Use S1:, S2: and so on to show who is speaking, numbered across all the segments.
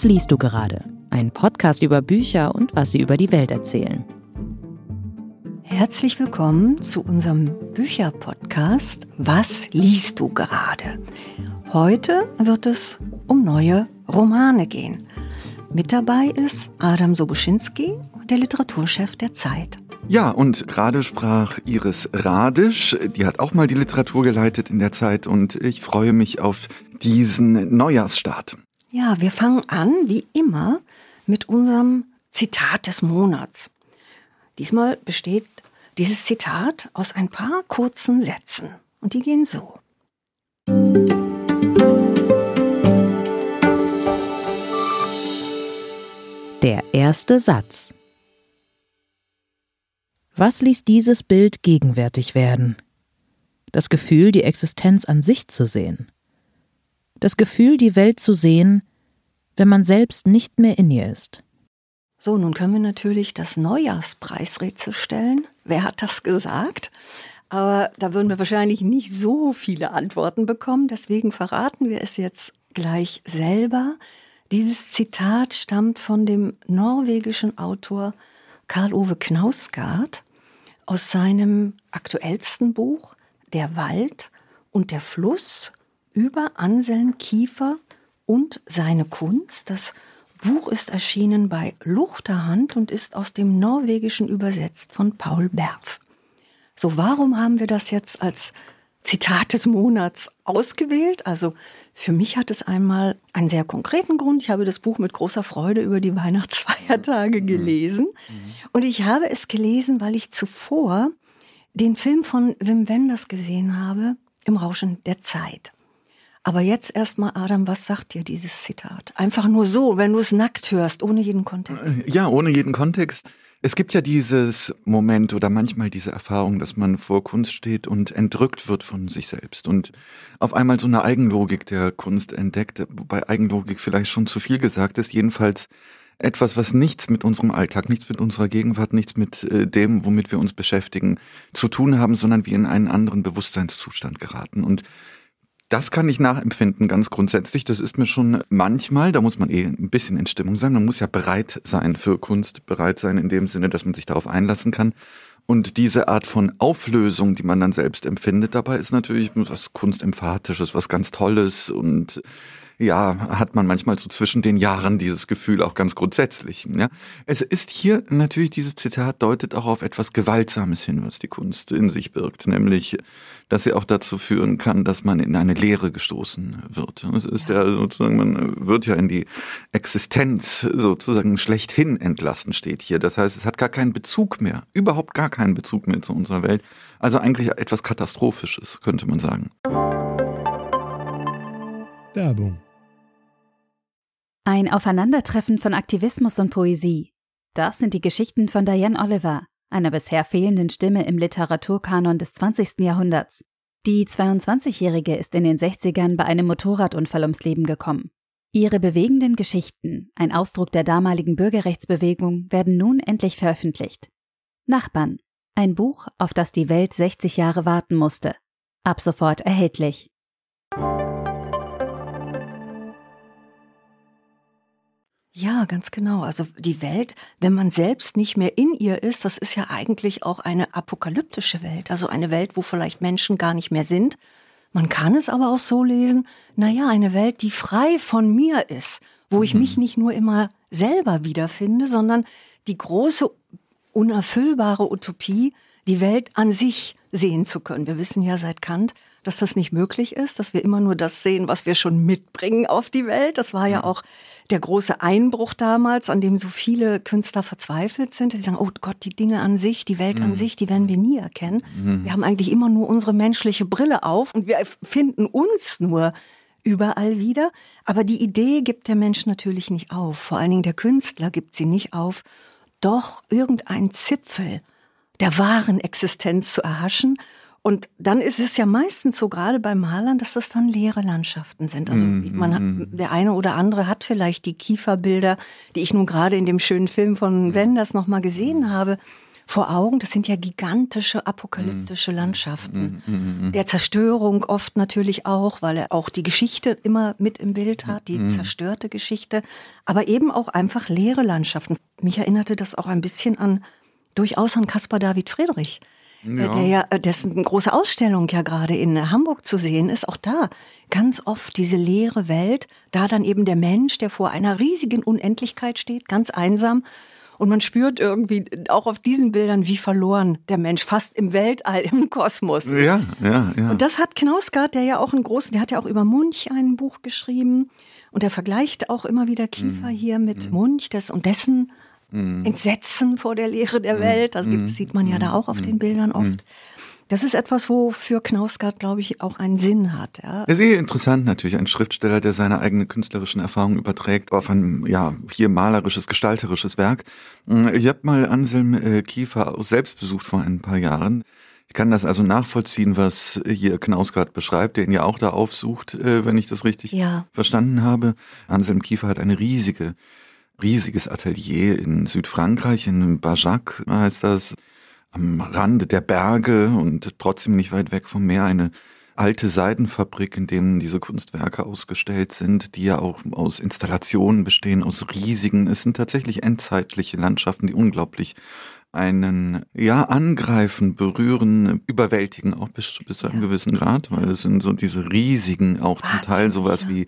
S1: Was liest du gerade? Ein Podcast über Bücher und was sie über die Welt erzählen.
S2: Herzlich willkommen zu unserem Bücherpodcast Was liest du gerade? Heute wird es um neue Romane gehen. Mit dabei ist Adam Sobuschinski, der Literaturchef der Zeit.
S3: Ja, und gerade sprach Iris Radisch, die hat auch mal die Literatur geleitet in der Zeit und ich freue mich auf diesen Neujahrsstart.
S2: Ja, wir fangen an, wie immer, mit unserem Zitat des Monats. Diesmal besteht dieses Zitat aus ein paar kurzen Sätzen und die gehen so.
S1: Der erste Satz. Was ließ dieses Bild gegenwärtig werden? Das Gefühl, die Existenz an sich zu sehen. Das Gefühl, die Welt zu sehen, wenn man selbst nicht mehr in ihr ist.
S2: So, nun können wir natürlich das Neujahrspreisrätsel stellen. Wer hat das gesagt? Aber da würden wir wahrscheinlich nicht so viele Antworten bekommen. Deswegen verraten wir es jetzt gleich selber. Dieses Zitat stammt von dem norwegischen Autor Karl Ove Knausgard aus seinem aktuellsten Buch Der Wald und der Fluss über Anselm Kiefer und seine Kunst. Das Buch ist erschienen bei Luchterhand und ist aus dem Norwegischen übersetzt von Paul Berf. So, warum haben wir das jetzt als Zitat des Monats ausgewählt? Also für mich hat es einmal einen sehr konkreten Grund. Ich habe das Buch mit großer Freude über die Weihnachtsfeiertage mhm. gelesen. Mhm. Und ich habe es gelesen, weil ich zuvor den Film von Wim Wenders gesehen habe, Im Rauschen der Zeit. Aber jetzt erstmal, Adam, was sagt dir dieses Zitat? Einfach nur so, wenn du es nackt hörst, ohne jeden Kontext.
S3: Äh, ja, ohne jeden Kontext. Es gibt ja dieses Moment oder manchmal diese Erfahrung, dass man vor Kunst steht und entrückt wird von sich selbst und auf einmal so eine Eigenlogik der Kunst entdeckt, wobei Eigenlogik vielleicht schon zu viel gesagt ist, jedenfalls etwas, was nichts mit unserem Alltag, nichts mit unserer Gegenwart, nichts mit äh, dem, womit wir uns beschäftigen, zu tun haben, sondern wir in einen anderen Bewusstseinszustand geraten. Und das kann ich nachempfinden, ganz grundsätzlich. Das ist mir schon manchmal, da muss man eh ein bisschen in Stimmung sein. Man muss ja bereit sein für Kunst, bereit sein in dem Sinne, dass man sich darauf einlassen kann. Und diese Art von Auflösung, die man dann selbst empfindet, dabei ist natürlich was Kunstemphatisches, was ganz Tolles und ja, hat man manchmal so zwischen den Jahren dieses Gefühl auch ganz grundsätzlich. Ja. Es ist hier natürlich, dieses Zitat deutet auch auf etwas Gewaltsames hin, was die Kunst in sich birgt, nämlich, dass sie auch dazu führen kann, dass man in eine Leere gestoßen wird. Es ist ja, ja sozusagen, man wird ja in die Existenz sozusagen schlechthin entlassen, steht hier. Das heißt, es hat gar keinen Bezug mehr, überhaupt gar keinen Bezug mehr zu unserer Welt. Also eigentlich etwas Katastrophisches, könnte man sagen.
S4: Werbung
S5: ein Aufeinandertreffen von Aktivismus und Poesie. Das sind die Geschichten von Diane Oliver, einer bisher fehlenden Stimme im Literaturkanon des 20. Jahrhunderts. Die 22-Jährige ist in den 60ern bei einem Motorradunfall ums Leben gekommen. Ihre bewegenden Geschichten, ein Ausdruck der damaligen Bürgerrechtsbewegung, werden nun endlich veröffentlicht. Nachbarn, ein Buch, auf das die Welt 60 Jahre warten musste. Ab sofort erhältlich.
S2: Ja, ganz genau. Also die Welt, wenn man selbst nicht mehr in ihr ist, das ist ja eigentlich auch eine apokalyptische Welt. Also eine Welt, wo vielleicht Menschen gar nicht mehr sind. Man kann es aber auch so lesen, naja, eine Welt, die frei von mir ist, wo ich mich mhm. nicht nur immer selber wiederfinde, sondern die große, unerfüllbare Utopie, die Welt an sich sehen zu können. Wir wissen ja seit Kant, dass das nicht möglich ist, dass wir immer nur das sehen, was wir schon mitbringen auf die Welt. Das war ja auch der große Einbruch damals, an dem so viele Künstler verzweifelt sind. Sie sagen, oh Gott, die Dinge an sich, die Welt an mhm. sich, die werden wir nie erkennen. Mhm. Wir haben eigentlich immer nur unsere menschliche Brille auf und wir finden uns nur überall wieder. Aber die Idee gibt der Mensch natürlich nicht auf. Vor allen Dingen der Künstler gibt sie nicht auf, doch irgendein Zipfel der wahren Existenz zu erhaschen und dann ist es ja meistens so, gerade bei Malern, dass das dann leere Landschaften sind. Also mhm, man hat, mhm. der eine oder andere hat vielleicht die Kieferbilder, die ich nun gerade in dem schönen Film von mhm. Wenders nochmal gesehen habe, vor Augen. Das sind ja gigantische apokalyptische. Landschaften. Der Zerstörung oft natürlich auch, weil er auch die Geschichte immer mit im Bild hat, die zerstörte Geschichte, aber eben auch einfach leere Landschaften. Mich erinnerte das auch ein bisschen an durchaus an Caspar David Friedrich. Äh,
S3: Ja.
S2: Der ja, äh, dessen große Ausstellung ja gerade in äh, Hamburg zu sehen ist, auch da ganz oft diese leere Welt, da dann eben der Mensch, der vor einer riesigen Unendlichkeit steht, ganz einsam. Und man spürt irgendwie auch auf diesen Bildern, wie verloren der Mensch, fast im Weltall, im Kosmos.
S3: Ja, ja, ja.
S2: Und das hat Knausgard, der ja auch einen großen, der hat ja auch über Munch ein Buch geschrieben. Und er vergleicht auch immer wieder Kiefer
S3: Mhm.
S2: hier mit Munch des, und dessen Entsetzen vor der Leere
S3: Mhm.
S2: der Welt. Das gibt- sieht man ja da auch auf den Bildern oft. Das ist etwas, wofür Knausgard, glaube ich, auch einen Sinn hat. Ja.
S3: Es ist eh interessant natürlich, ein Schriftsteller, der seine eigenen künstlerischen Erfahrungen überträgt auf ein, ja, hier malerisches, gestalterisches Werk. Ich habe mal Anselm äh, Kiefer auch selbst besucht vor ein paar Jahren. Ich kann das also nachvollziehen, was hier Knausgard beschreibt, der ihn ja auch da aufsucht, äh, wenn ich das richtig
S2: Ja.
S3: verstanden habe. Anselm Kiefer hat eine riesige, riesiges Atelier in Südfrankreich, in Bajac heißt das, am Rande der Berge und trotzdem nicht weit weg vom Meer eine alte Seidenfabrik, in dem diese Kunstwerke ausgestellt sind, die ja auch aus Installationen bestehen, aus riesigen, es sind tatsächlich endzeitliche Landschaften, die unglaublich einen, ja, angreifen, berühren, überwältigen, auch bis, bis zu einem
S2: Ja.
S3: gewissen Grad, weil es sind so diese riesigen, auch zum Teil sowas wie,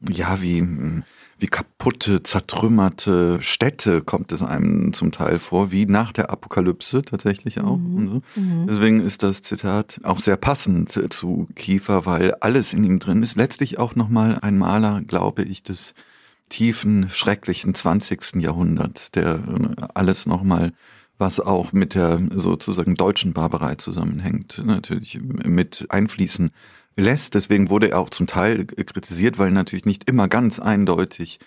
S3: ja, wie, mm, wie kaputte, zertrümmerte Städte kommt es einem zum Teil vor, wie nach der Apokalypse tatsächlich auch. Und so. Deswegen ist das Zitat auch sehr passend zu Kiefer, weil alles in ihm drin ist. Letztlich auch nochmal ein Maler, glaube ich, des tiefen, schrecklichen 20. Jahrhunderts, der äh, alles nochmal, was auch mit der sozusagen deutschen Barbarei zusammenhängt, natürlich mit einfließen lässt. Deswegen wurde er auch zum Teil kritisiert, weil natürlich nicht immer ganz eindeutig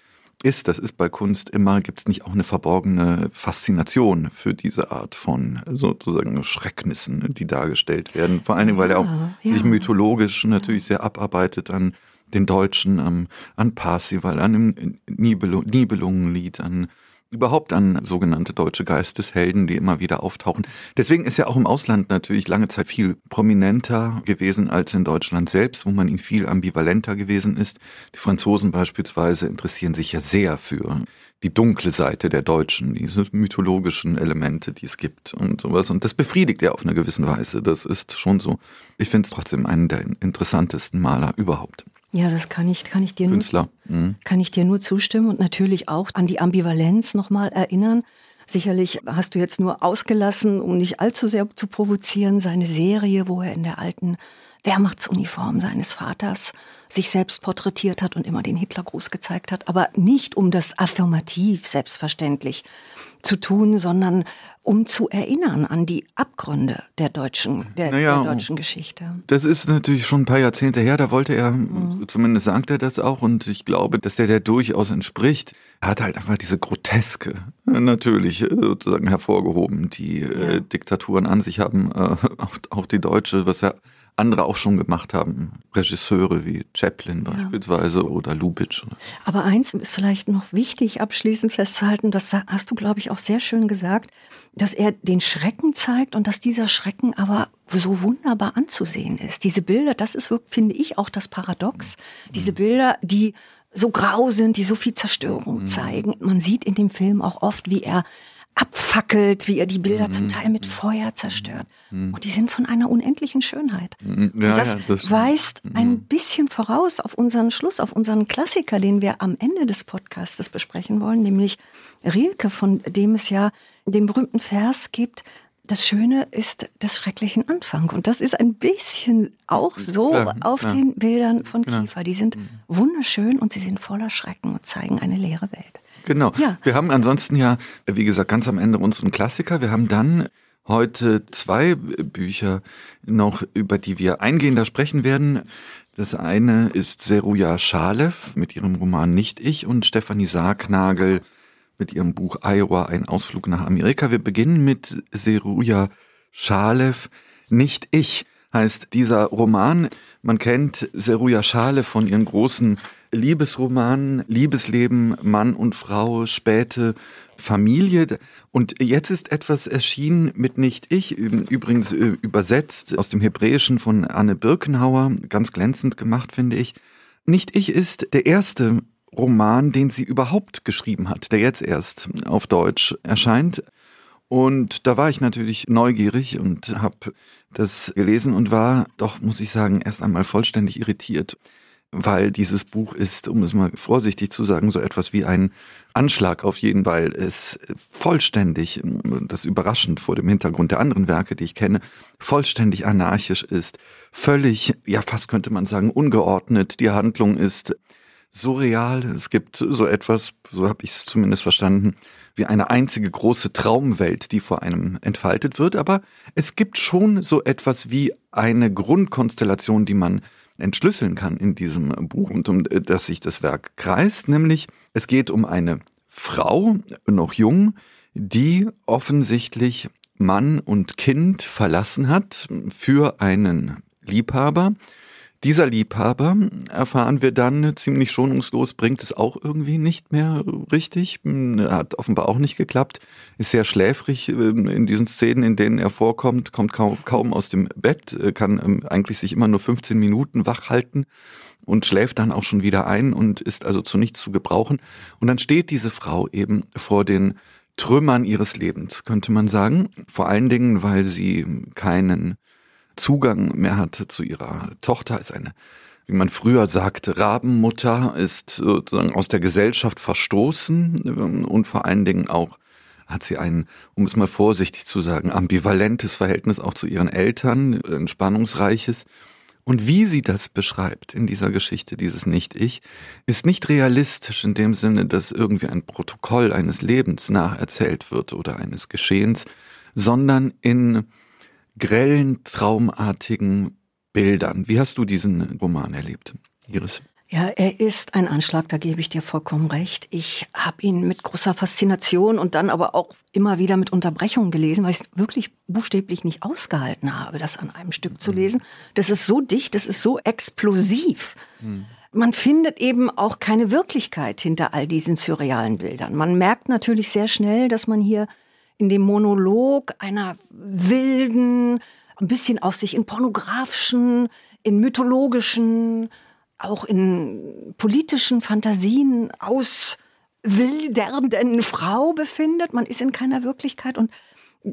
S3: ist. Das ist bei Kunst immer, gibt es nicht auch eine verborgene Faszination für diese Art von sozusagen Schrecknissen, die dargestellt werden. Vor allen Dingen, weil er auch
S2: Ja,
S3: sich
S2: ja.
S3: mythologisch natürlich sehr abarbeitet an den Deutschen, am, an Parsival, an dem Nibelu Nibelungenlied, an überhaupt an sogenannte deutsche Geisteshelden, die immer wieder auftauchen. Deswegen ist er auch im Ausland natürlich lange Zeit viel prominenter gewesen als in Deutschland selbst, wo man ihn viel ambivalenter gewesen ist. Die Franzosen beispielsweise interessieren sich ja sehr für die dunkle Seite der Deutschen, diese mythologischen Elemente, die es gibt und sowas. Und das befriedigt er auf eine gewisse Weise. Das ist schon so. Ich finde es trotzdem einen der interessantesten Maler überhaupt.
S2: Ja, das kann ich, kann ich dir nur
S3: Künstler. Mhm.
S2: kann ich dir nur zustimmen und natürlich auch an die Ambivalenz nochmal erinnern. Sicherlich hast du jetzt nur ausgelassen, um nicht allzu sehr zu provozieren, seine Serie, wo er in der alten Wehrmachtsuniform seines Vaters sich selbst porträtiert hat und immer den Hitlergruß gezeigt hat, aber nicht um das affirmativ selbstverständlich zu tun, sondern um zu erinnern an die Abgründe der deutschen, der,
S3: Naja,
S2: der deutschen Geschichte.
S3: Das ist natürlich schon ein paar Jahrzehnte her, da wollte er,
S2: Mhm.
S3: zumindest sagt er das auch, und ich glaube, dass der der durchaus entspricht. Er hat halt einfach diese Groteske äh, natürlich äh, sozusagen hervorgehoben, die äh, Diktaturen an sich haben, äh, auch, auch die deutsche, was ja andere auch schon gemacht haben. Regisseure wie Chaplin beispielsweise oder Lubitsch.
S2: Aber eins ist vielleicht noch wichtig, abschließend festzuhalten, das hast du, glaube ich, auch sehr schön gesagt, dass er den Schrecken zeigt und dass dieser Schrecken aber so wunderbar anzusehen ist. Diese Bilder, das ist, wirklich, finde ich, auch das Paradox. Diese Bilder, die so grau sind, die so viel Zerstörung zeigen. Man sieht in dem Film auch oft, wie er abfackelt, wie er die Bilder zum Teil mit Feuer zerstört. Und die sind von einer unendlichen Schönheit.
S3: Ja,
S2: Und das,
S3: ja, das
S2: weist ein bisschen voraus auf unseren Schluss, auf unseren Klassiker, den wir am Ende des Podcastes besprechen wollen, nämlich Rilke, von dem es ja den berühmten Vers gibt, das Schöne ist des schrecklichen Anfang. Und das ist ein bisschen auch so
S3: Klar,
S2: auf
S3: klar.
S2: den Bildern von. Kiefer. Die sind wunderschön und sie sind voller Schrecken und zeigen eine leere Welt.
S3: Genau.
S2: Ja.
S3: Wir haben ansonsten ja, wie gesagt, ganz am Ende unseren Klassiker. Wir haben dann heute zwei Bücher noch, über die wir eingehender sprechen werden. Das eine ist Seruja Schalev mit ihrem Roman Nicht ich und Stefanie Sargnagel mit ihrem Buch Iowa, ein Ausflug nach Amerika. Wir beginnen mit Seruja Schalev, Nicht ich heißt dieser Roman. Man kennt Seruja Schalev von ihren großen Liebesromanen, Liebesleben, Mann und Frau, späte Familie. Und jetzt ist etwas erschienen mit Nicht ich, übrigens äh, übersetzt aus dem Hebräischen von Anne Birkenhauer, ganz glänzend gemacht, finde ich. Nicht ich ist der erste Roman, den sie überhaupt geschrieben hat, der jetzt erst auf Deutsch erscheint. Und da war ich natürlich neugierig und habe das gelesen und war doch, muss ich sagen, erst einmal vollständig irritiert weil dieses Buch ist, um es mal vorsichtig zu sagen, so etwas wie ein Anschlag auf jeden, weil es vollständig, das überraschend vor dem Hintergrund der anderen Werke, die ich kenne, vollständig anarchisch ist, völlig, ja fast könnte man sagen, ungeordnet. Die Handlung ist surreal. Es gibt so etwas, so habe ich es zumindest verstanden, wie eine einzige große Traumwelt, die vor einem entfaltet wird. Aber es gibt schon so etwas wie eine Grundkonstellation, die man entschlüsseln kann in diesem Buch und um äh, das sich das Werk kreist, nämlich es geht um eine Frau, noch jung, die offensichtlich Mann und Kind verlassen hat für einen Liebhaber, dieser Liebhaber, erfahren wir dann ziemlich schonungslos, bringt es auch irgendwie nicht mehr richtig, hat offenbar auch nicht geklappt, ist sehr schläfrig ähm, in diesen Szenen, in denen er vorkommt, kommt kaum, kaum aus dem Bett, äh, kann ähm, eigentlich sich immer nur 15 Minuten wach halten und schläft dann auch schon wieder ein und ist also zu nichts zu gebrauchen. Und dann steht diese Frau eben vor den Trümmern ihres Lebens, könnte man sagen. Vor allen Dingen, weil sie keinen Zugang mehr hat zu ihrer Tochter, ist eine, wie man früher sagte, Rabenmutter, ist sozusagen aus der Gesellschaft verstoßen ähm, und vor allen Dingen auch hat sie ein, um es mal vorsichtig zu sagen, ambivalentes Verhältnis auch zu ihren Eltern, ein spannungsreiches. Und wie sie das beschreibt in dieser Geschichte, dieses Nicht-Ich, ist nicht realistisch in dem Sinne, dass irgendwie ein Protokoll eines Lebens nacherzählt wird oder eines Geschehens, sondern in grellen, traumartigen Bildern. Wie hast du diesen Roman erlebt, Iris?
S2: Ja, er ist ein Anschlag, da gebe ich dir vollkommen recht. Ich habe ihn mit großer Faszination und dann aber auch immer wieder mit Unterbrechungen gelesen, weil ich es wirklich buchstäblich nicht ausgehalten habe, das an einem Stück zu lesen. Das ist so dicht, das ist so explosiv. Hm. Man findet eben auch keine Wirklichkeit hinter all diesen surrealen Bildern. Man merkt natürlich sehr schnell, dass man hier in dem Monolog einer wilden, ein bisschen aus sich in pornografischen, in mythologischen, auch in politischen Fantasien auswildernden Frau befindet. Man ist in keiner Wirklichkeit und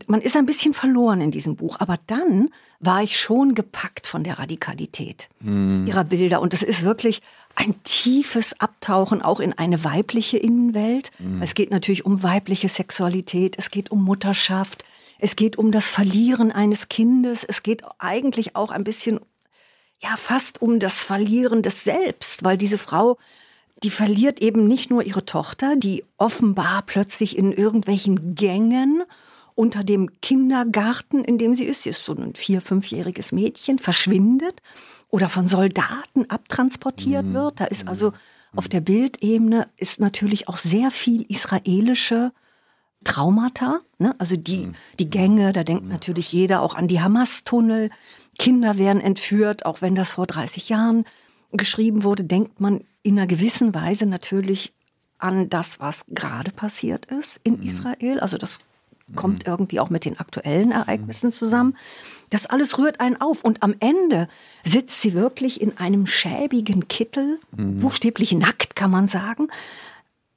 S2: man ist ein bisschen verloren in diesem Buch. Aber dann war ich schon gepackt von der Radikalität mhm. ihrer Bilder. Und es ist wirklich ein tiefes Abtauchen auch in eine weibliche Innenwelt. Mhm. Es geht natürlich um weibliche Sexualität, es geht um Mutterschaft, es geht um das Verlieren eines Kindes, es geht eigentlich auch ein bisschen, ja, fast um das Verlieren des Selbst, weil diese Frau die verliert eben nicht nur ihre Tochter, die offenbar plötzlich in irgendwelchen Gängen unter dem Kindergarten, in dem sie ist, sie ist so ein vier-, fünfjähriges Mädchen, verschwindet oder von Soldaten abtransportiert mhm. wird. Da ist also mhm. auf der Bildebene ist natürlich auch sehr viel israelische Traumata. Ne? Also die, mhm. die Gänge, da denkt mhm. natürlich jeder auch an die Hamas-Tunnel. Kinder werden entführt, auch wenn das vor 30 Jahren geschrieben wurde, denkt man in einer gewissen Weise natürlich an das, was gerade passiert ist in mhm. Israel. Also das kommt mhm. irgendwie auch mit den aktuellen Ereignissen zusammen. Das alles rührt einen auf und am Ende sitzt sie wirklich in einem schäbigen Kittel, mhm. buchstäblich nackt kann man sagen,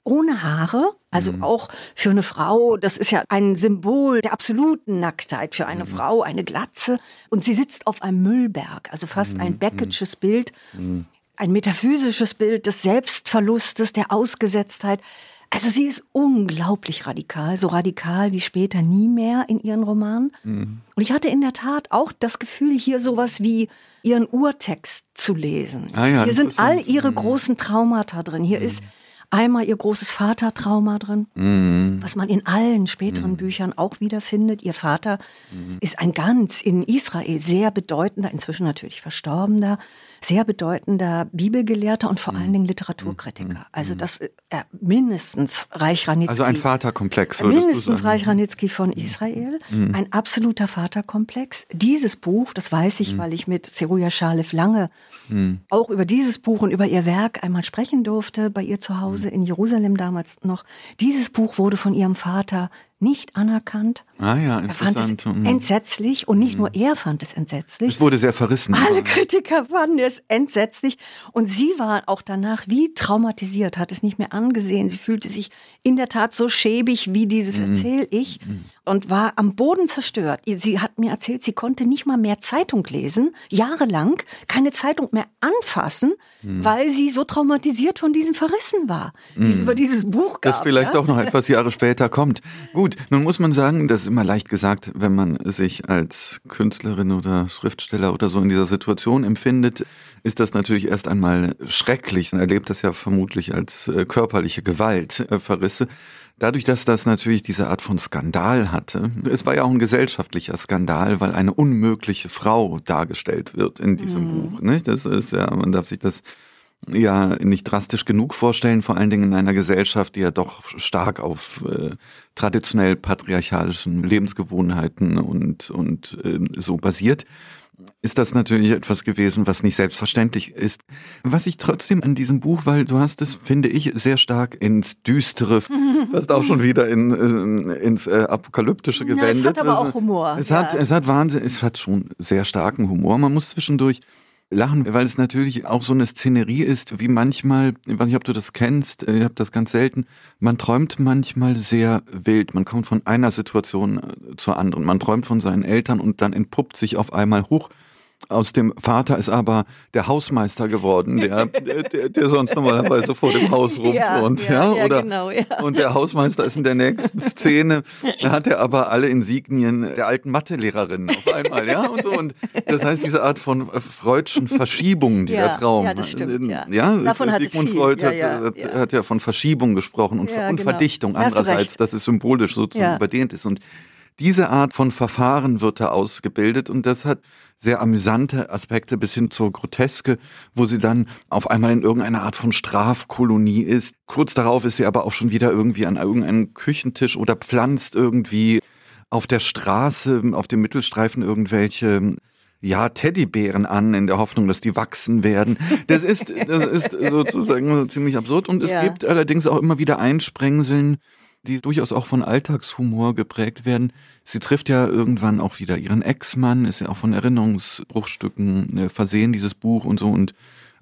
S2: ohne Haare, also mhm. auch für eine Frau, das ist ja ein Symbol der absoluten Nacktheit für eine mhm. Frau, eine Glatze. Und sie sitzt auf einem Müllberg, also fast ein mhm. Becketsches Bild, mhm. ein metaphysisches Bild des Selbstverlustes, der Ausgesetztheit. Also sie ist unglaublich radikal, so radikal wie später nie mehr in ihren Romanen. Mhm. Und ich hatte in der Tat auch das Gefühl, hier sowas wie ihren Urtext zu lesen. Ah ja, hier sind all ihre mhm. großen Traumata drin. Hier mhm. ist einmal ihr großes Vatertrauma drin, mhm. was man in allen späteren mhm. Büchern auch wiederfindet. Ihr Vater mhm. ist ein ganz in Israel sehr bedeutender, inzwischen natürlich verstorbener, sehr bedeutender Bibelgelehrter und vor mhm. allen Dingen Literaturkritiker. Mhm. Also mhm. das äh, mindestens Reich Ranitzky.
S3: Also ein Vaterkomplex,
S2: würdest Mindestens Reich Ranitzky von Israel. Ein absoluter Vaterkomplex. Dieses Buch, das weiß ich, weil ich mit Zeruja Schalef lange auch über dieses Buch und über ihr Werk einmal sprechen durfte bei ihr zu Hause Hause in Jerusalem damals noch. Dieses Buch wurde von ihrem Vater nicht anerkannt.
S3: Ah ja,
S2: Er fand es
S3: interessant. Mhm.
S2: entsetzlich und nicht nur er fand es entsetzlich.
S3: Es wurde sehr verrissen.
S2: Alle Kritiker fanden es entsetzlich. Und sie war auch danach wie traumatisiert, hat es nicht mehr angesehen. Sie fühlte sich in der Tat so schäbig wie dieses erzähl ich und war am Boden zerstört. Sie hat mir erzählt, sie konnte nicht mal mehr Zeitung lesen, jahrelang keine Zeitung mehr anfassen, weil sie so traumatisiert von diesen Verrissen war, die es über dieses Buch gab.
S3: das vielleicht
S2: ja?
S3: auch noch etwas Jahre später kommt. Gut, nun muss man sagen, das ist immer leicht gesagt, wenn man sich als Künstlerin oder Schriftsteller oder so in dieser Situation empfindet, ist das natürlich erst einmal schrecklich. Man erlebt das ja vermutlich als äh, körperliche Gewalt, äh, Verrisse. Dadurch, dass das natürlich diese Art von Skandal hatte, es war ja auch ein gesellschaftlicher Skandal, weil eine unmögliche Frau dargestellt wird in diesem Buch. Nicht? Das ist ja, man darf sich das ja nicht drastisch genug vorstellen, vor allen Dingen in einer Gesellschaft, die ja doch stark auf äh, traditionell patriarchalischen Lebensgewohnheiten und, und äh, so basiert, ist das natürlich etwas gewesen, was nicht selbstverständlich ist. Was ich trotzdem an diesem Buch, weil du hast es, finde ich, sehr stark ins Düstere, fast auch schon wieder in, äh, ins äh, Apokalyptische
S2: Ja, es
S3: gewendet.
S2: hat aber
S3: Also,
S2: auch Humor,
S3: Es
S2: ja.
S3: hat, es hat Wahnsinn, es hat schon sehr starken Humor. Man muss zwischendurch lachen, weil es natürlich auch so eine Szenerie ist, wie manchmal, ich weiß nicht, ob du das kennst, äh, ich habe das ganz selten, man träumt manchmal sehr wild. Man kommt von einer Situation äh, zur anderen. Man träumt von seinen Eltern und dann entpuppt sich auf einmal hoch. Aus dem Vater ist aber der Hausmeister geworden, der, der, der, sonst normalerweise vor dem Haus rumturnt.
S2: Ja,
S3: Ja,
S2: ja,
S3: oder,
S2: genau, ja.
S3: Und der Hausmeister ist in der nächsten Szene, da hat er aber alle Insignien der alten Mathelehrerin auf einmal, ja, und so. Und das heißt, diese Art von äh, freudschen Verschiebungen, die der Traum.
S2: ja, das stimmt, ja.
S3: ja
S2: Davon hat es
S3: Sigmund Freud hat,
S2: ja,
S3: hat, hat ja von Verschiebung gesprochen und, und
S2: genau.
S3: Verdichtung andererseits, dass es symbolisch sozusagen überdehnt ist. Und diese Art von Verfahren wird da ausgebildet und das hat sehr amüsante Aspekte bis hin zur Groteske, wo sie dann auf einmal in irgendeiner Art von Strafkolonie ist. Kurz darauf ist sie aber auch schon wieder irgendwie an irgendeinem Küchentisch oder pflanzt irgendwie auf der Straße, auf dem Mittelstreifen irgendwelche ja, Teddybären an, in der Hoffnung, dass die wachsen werden. Das ist, das ist sozusagen ziemlich absurd. Und es
S2: Ja.
S3: gibt allerdings auch immer wieder Einsprengseln, die durchaus auch von Alltagshumor geprägt werden. Sie trifft ja irgendwann auch wieder ihren Ex-Mann, ist ja auch von Erinnerungsbruchstücken äh, versehen, dieses Buch und so und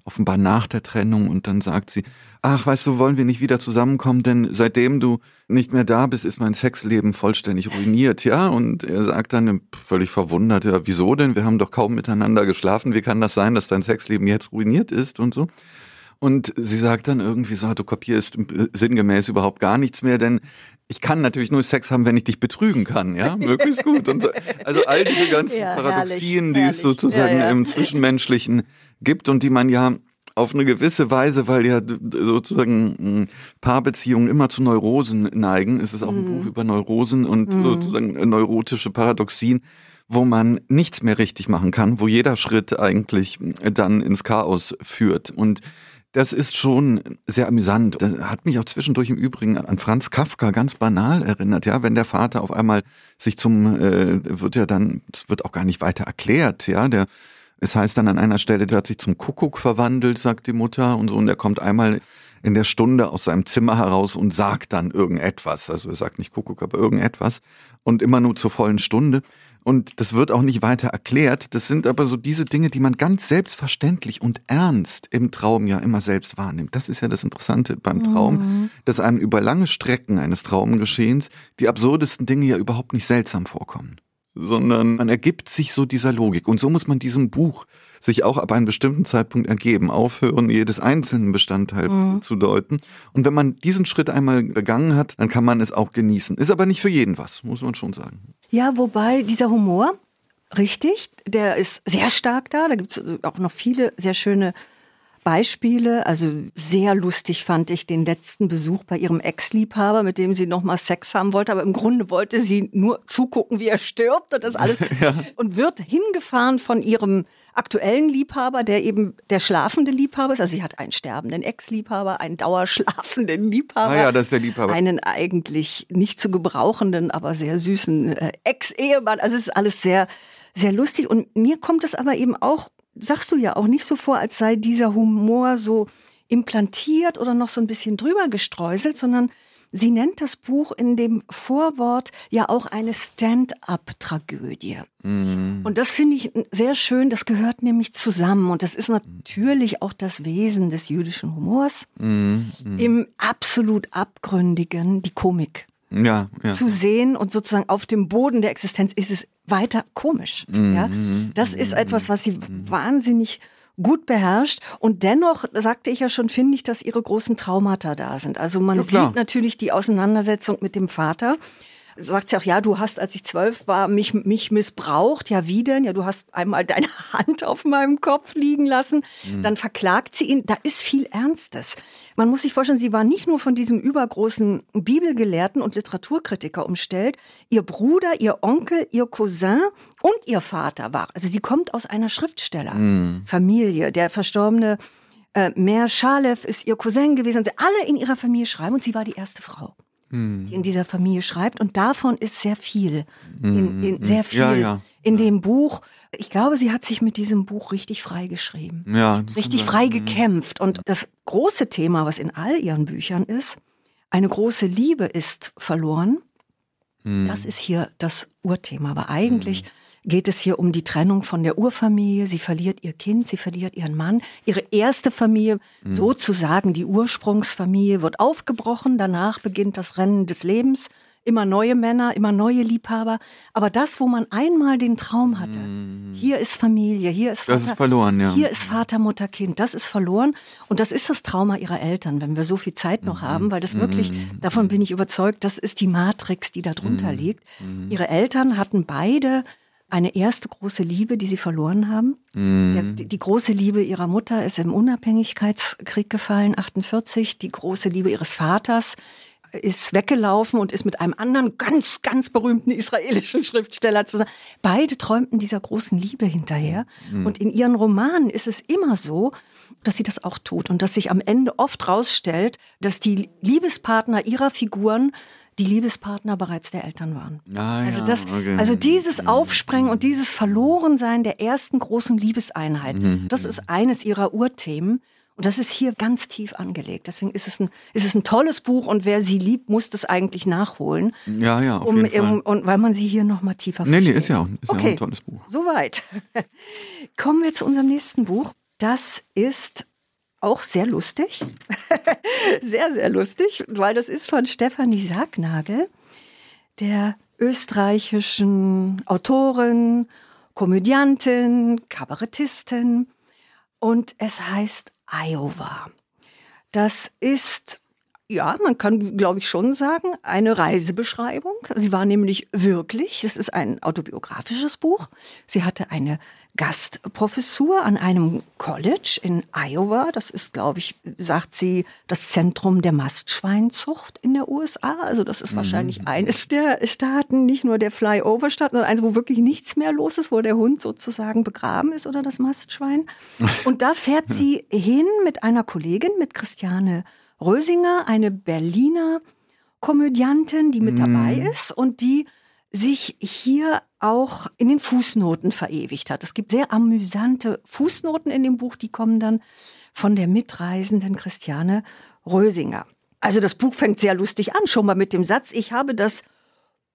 S3: offenbar nach der Trennung und dann sagt sie, ach, weißt du, wollen wir nicht wieder zusammenkommen, denn seitdem du nicht mehr da bist, ist mein Sexleben vollständig ruiniert, ja? Und er sagt dann völlig verwundert, ja, wieso denn? Wir haben doch kaum miteinander geschlafen. Wie kann das sein, dass dein Sexleben jetzt ruiniert ist und so? Und sie sagt dann irgendwie so, du kopierst äh, sinngemäß überhaupt gar nichts mehr, denn ich kann natürlich nur Sex haben, wenn ich dich betrügen kann, ja, möglichst gut. So. Also all diese ganzen
S2: Ja,
S3: Paradoxien,
S2: herrlich,
S3: die es
S2: herrlich.
S3: sozusagen
S2: Ja, ja.
S3: im Zwischenmenschlichen gibt und die man ja auf eine gewisse Weise, weil ja sozusagen mh, Paarbeziehungen immer zu Neurosen neigen, ist es auch ein Buch über Neurosen und sozusagen äh, neurotische Paradoxien, wo man nichts mehr richtig machen kann, wo jeder Schritt eigentlich äh, dann ins Chaos führt. Und das ist schon sehr amüsant. Das hat mich auch zwischendurch im Übrigen an Franz Kafka ganz banal erinnert, ja, wenn der Vater auf einmal sich zum, äh, wird ja dann, es wird auch gar nicht weiter erklärt, ja, der, es heißt dann an einer Stelle, der hat sich zum Kuckuck verwandelt, sagt die Mutter und so, und er kommt einmal in der Stunde aus seinem Zimmer heraus und sagt dann irgendetwas, also er sagt nicht Kuckuck, aber irgendetwas. Und immer nur zur vollen Stunde. Und das wird auch nicht weiter erklärt. Das sind aber so diese Dinge, die man ganz selbstverständlich und ernst im Traum ja immer selbst wahrnimmt. Das ist ja das Interessante beim Traum, dass einem über lange Strecken eines Traumgeschehens die absurdesten Dinge ja überhaupt nicht seltsam vorkommen. Sondern man ergibt sich so dieser Logik. Und so muss man diesem Buch sich auch ab einem bestimmten Zeitpunkt ergeben, aufhören, jedes einzelnen Bestandteil zu deuten. Und wenn man diesen Schritt einmal begangen hat, dann kann man es auch genießen. Ist aber nicht für jeden was, muss man schon sagen.
S2: Ja, wobei dieser Humor, richtig, der ist sehr stark da. Da gibt es auch noch viele sehr schöne Beispiele. Also sehr lustig fand ich den letzten Besuch bei ihrem Ex-Liebhaber, mit dem sie nochmal Sex haben wollte. Aber im Grunde wollte sie nur zugucken, wie er stirbt und das alles. Und wird hingefahren von ihrem aktuellen Liebhaber, der eben der schlafende Liebhaber ist. Also sie hat einen sterbenden Ex-Liebhaber, einen dauerschlafenden Liebhaber.
S3: Ah ja, das ist der Liebhaber.
S2: Einen eigentlich nicht zu gebrauchenden, aber sehr süßen äh, Ex-Ehemann. Also es ist alles sehr, sehr lustig. Und mir kommt es aber eben auch, sagst du ja auch nicht so vor, als sei dieser Humor so implantiert oder noch so ein bisschen drüber gestreuselt, sondern sie nennt das Buch in dem Vorwort ja auch eine Stand-up-Tragödie. Mhm. Und das finde ich sehr schön, das gehört nämlich zusammen und das ist natürlich auch das Wesen des jüdischen Humors, mhm. Mhm. im absolut abgründigen, die Komik. Ja, ja. zu sehen und sozusagen auf dem Boden der Existenz ist es weiter komisch. Mhm. Ja? Das ist etwas, was sie mhm. wahnsinnig gut beherrscht. Und dennoch, sagte ich ja schon, finde ich, dass ihre großen Traumata da sind. Also man ja, sieht natürlich die Auseinandersetzung mit dem Vater sagt sie auch, ja, du hast, als ich zwölf war, mich, mich missbraucht. Ja, wie denn? Ja, du hast einmal deine Hand auf meinem Kopf liegen lassen. Mhm. Dann verklagt sie ihn. Da ist viel Ernstes. Man muss sich vorstellen, sie war nicht nur von diesem übergroßen Bibelgelehrten und Literaturkritiker umstellt. Ihr Bruder, ihr Onkel, ihr Cousin und ihr Vater war. Also sie kommt aus einer Schriftstellerfamilie. Mhm. Der verstorbene äh, Mer Schalev ist ihr Cousin gewesen. Und alle in ihrer Familie schreiben und sie war die erste Frau die in dieser Familie schreibt. Und davon ist sehr viel, in, in sehr viel ja, ja. in dem Buch. Ich glaube, sie hat sich mit diesem Buch richtig frei geschrieben. Ja, richtig frei gekämpft. Und das große Thema, was in all ihren Büchern ist, eine große Liebe ist verloren. Das ist hier das Urthema. Aber eigentlich geht es hier um die Trennung von der Urfamilie. Sie verliert ihr Kind, sie verliert ihren Mann. Ihre erste Familie, mhm. sozusagen die Ursprungsfamilie, wird aufgebrochen. Danach beginnt das Rennen des Lebens. Immer neue Männer, immer neue Liebhaber. Aber das, wo man einmal den Traum hatte, mhm. hier ist Familie, hier ist Vater,
S3: das ist verloren, ja.
S2: hier ist Vater, Mutter, Kind. Das ist verloren. Und das ist das Trauma ihrer Eltern, wenn wir so viel Zeit noch mhm. haben, weil das wirklich, mhm. davon bin ich überzeugt, das ist die Matrix, die da drunter mhm. liegt. Ihre Eltern hatten beide eine erste große Liebe, die sie verloren haben. Mhm. Der, die große Liebe ihrer Mutter ist im Unabhängigkeitskrieg gefallen, 48. Die große Liebe ihres Vaters ist weggelaufen und ist mit einem anderen ganz, ganz berühmten israelischen Schriftsteller zusammen. Beide träumten dieser großen Liebe hinterher. Mhm. Und in ihren Romanen ist es immer so, dass sie das auch tut und dass sich am Ende oft rausstellt, dass die Liebespartner ihrer Figuren die Liebespartner bereits der Eltern waren. Ah, also, ja, das, okay. also dieses mhm. Aufsprengen und dieses Verlorensein der ersten großen Liebeseinheit, mhm. das ist eines ihrer Urthemen. Und das ist hier ganz tief angelegt. Deswegen ist es ein, ist es ein tolles Buch und wer sie liebt, muss das eigentlich nachholen.
S3: Ja, ja, auf um, jeden Fall. Um,
S2: und weil man sie hier noch mal tiefer
S3: versteht. Nee, nee, ist ja auch, ist okay. ja auch ein tolles Buch.
S2: Soweit. Kommen wir zu unserem nächsten Buch. Das ist auch sehr lustig. sehr, sehr lustig, weil das ist von Stefanie Sargnagel, der österreichischen Autorin, Komödiantin, Kabarettistin. Und es heißt Iowa. Das ist ja, man kann, glaube ich, schon sagen, eine Reisebeschreibung. Sie war nämlich wirklich, das ist ein autobiografisches Buch. Sie hatte eine Gastprofessur an einem College in Iowa. Das ist, glaube ich, sagt sie, das Zentrum der Mastschweinzucht in der USA. Also das ist mhm. wahrscheinlich eines der Staaten, nicht nur der Flyover-Staat, sondern eines, wo wirklich nichts mehr los ist, wo der Hund sozusagen begraben ist oder das Mastschwein. Und da fährt sie hin mit einer Kollegin, mit Christiane Rösinger, eine Berliner Komödiantin, die mit dabei mhm. ist und die sich hier auch in den Fußnoten verewigt hat. Es gibt sehr amüsante Fußnoten in dem Buch, die kommen dann von der mitreisenden Christiane Rösinger. Also das Buch fängt sehr lustig an, schon mal mit dem Satz, ich habe das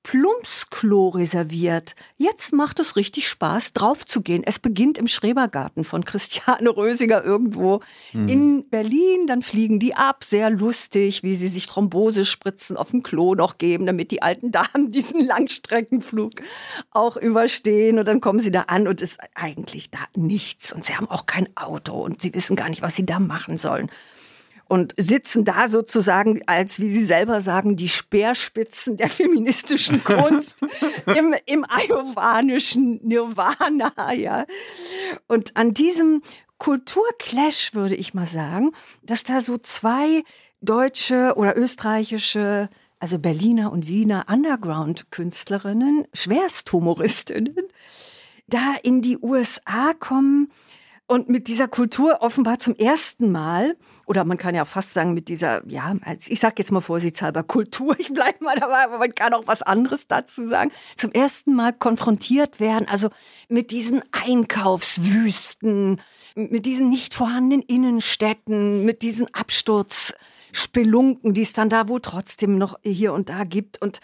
S2: Plumpsklo reserviert. Jetzt macht es richtig Spaß, draufzugehen. Es beginnt im Schrebergarten von Christiane Rösinger irgendwo mhm. in Berlin. Dann fliegen die ab, sehr lustig, wie sie sich Thrombosespritzen auf dem Klo noch geben, damit die alten Damen diesen Langstreckenflug auch überstehen. Und dann kommen sie da an und ist eigentlich da nichts. Und sie haben auch kein Auto und sie wissen gar nicht, was sie da machen sollen und sitzen da sozusagen als, wie Sie selber sagen, die Speerspitzen der feministischen Kunst im, im ayovanischen Nirvana, ja. Und an diesem Kulturclash würde ich mal sagen, dass da so zwei deutsche oder österreichische, also Berliner und Wiener Underground-Künstlerinnen, Schwersthumoristinnen, da in die USA kommen und mit dieser Kultur offenbar zum ersten Mal, oder man kann ja fast sagen mit dieser, ja, ich sage jetzt mal vorsichtshalber Kultur, ich bleibe mal dabei, aber man kann auch was anderes dazu sagen, zum ersten Mal konfrontiert werden, also mit diesen Einkaufswüsten, mit diesen nicht vorhandenen Innenstädten, mit diesen Absturz. Spelunken, die es dann da wohl trotzdem noch hier und da gibt. Und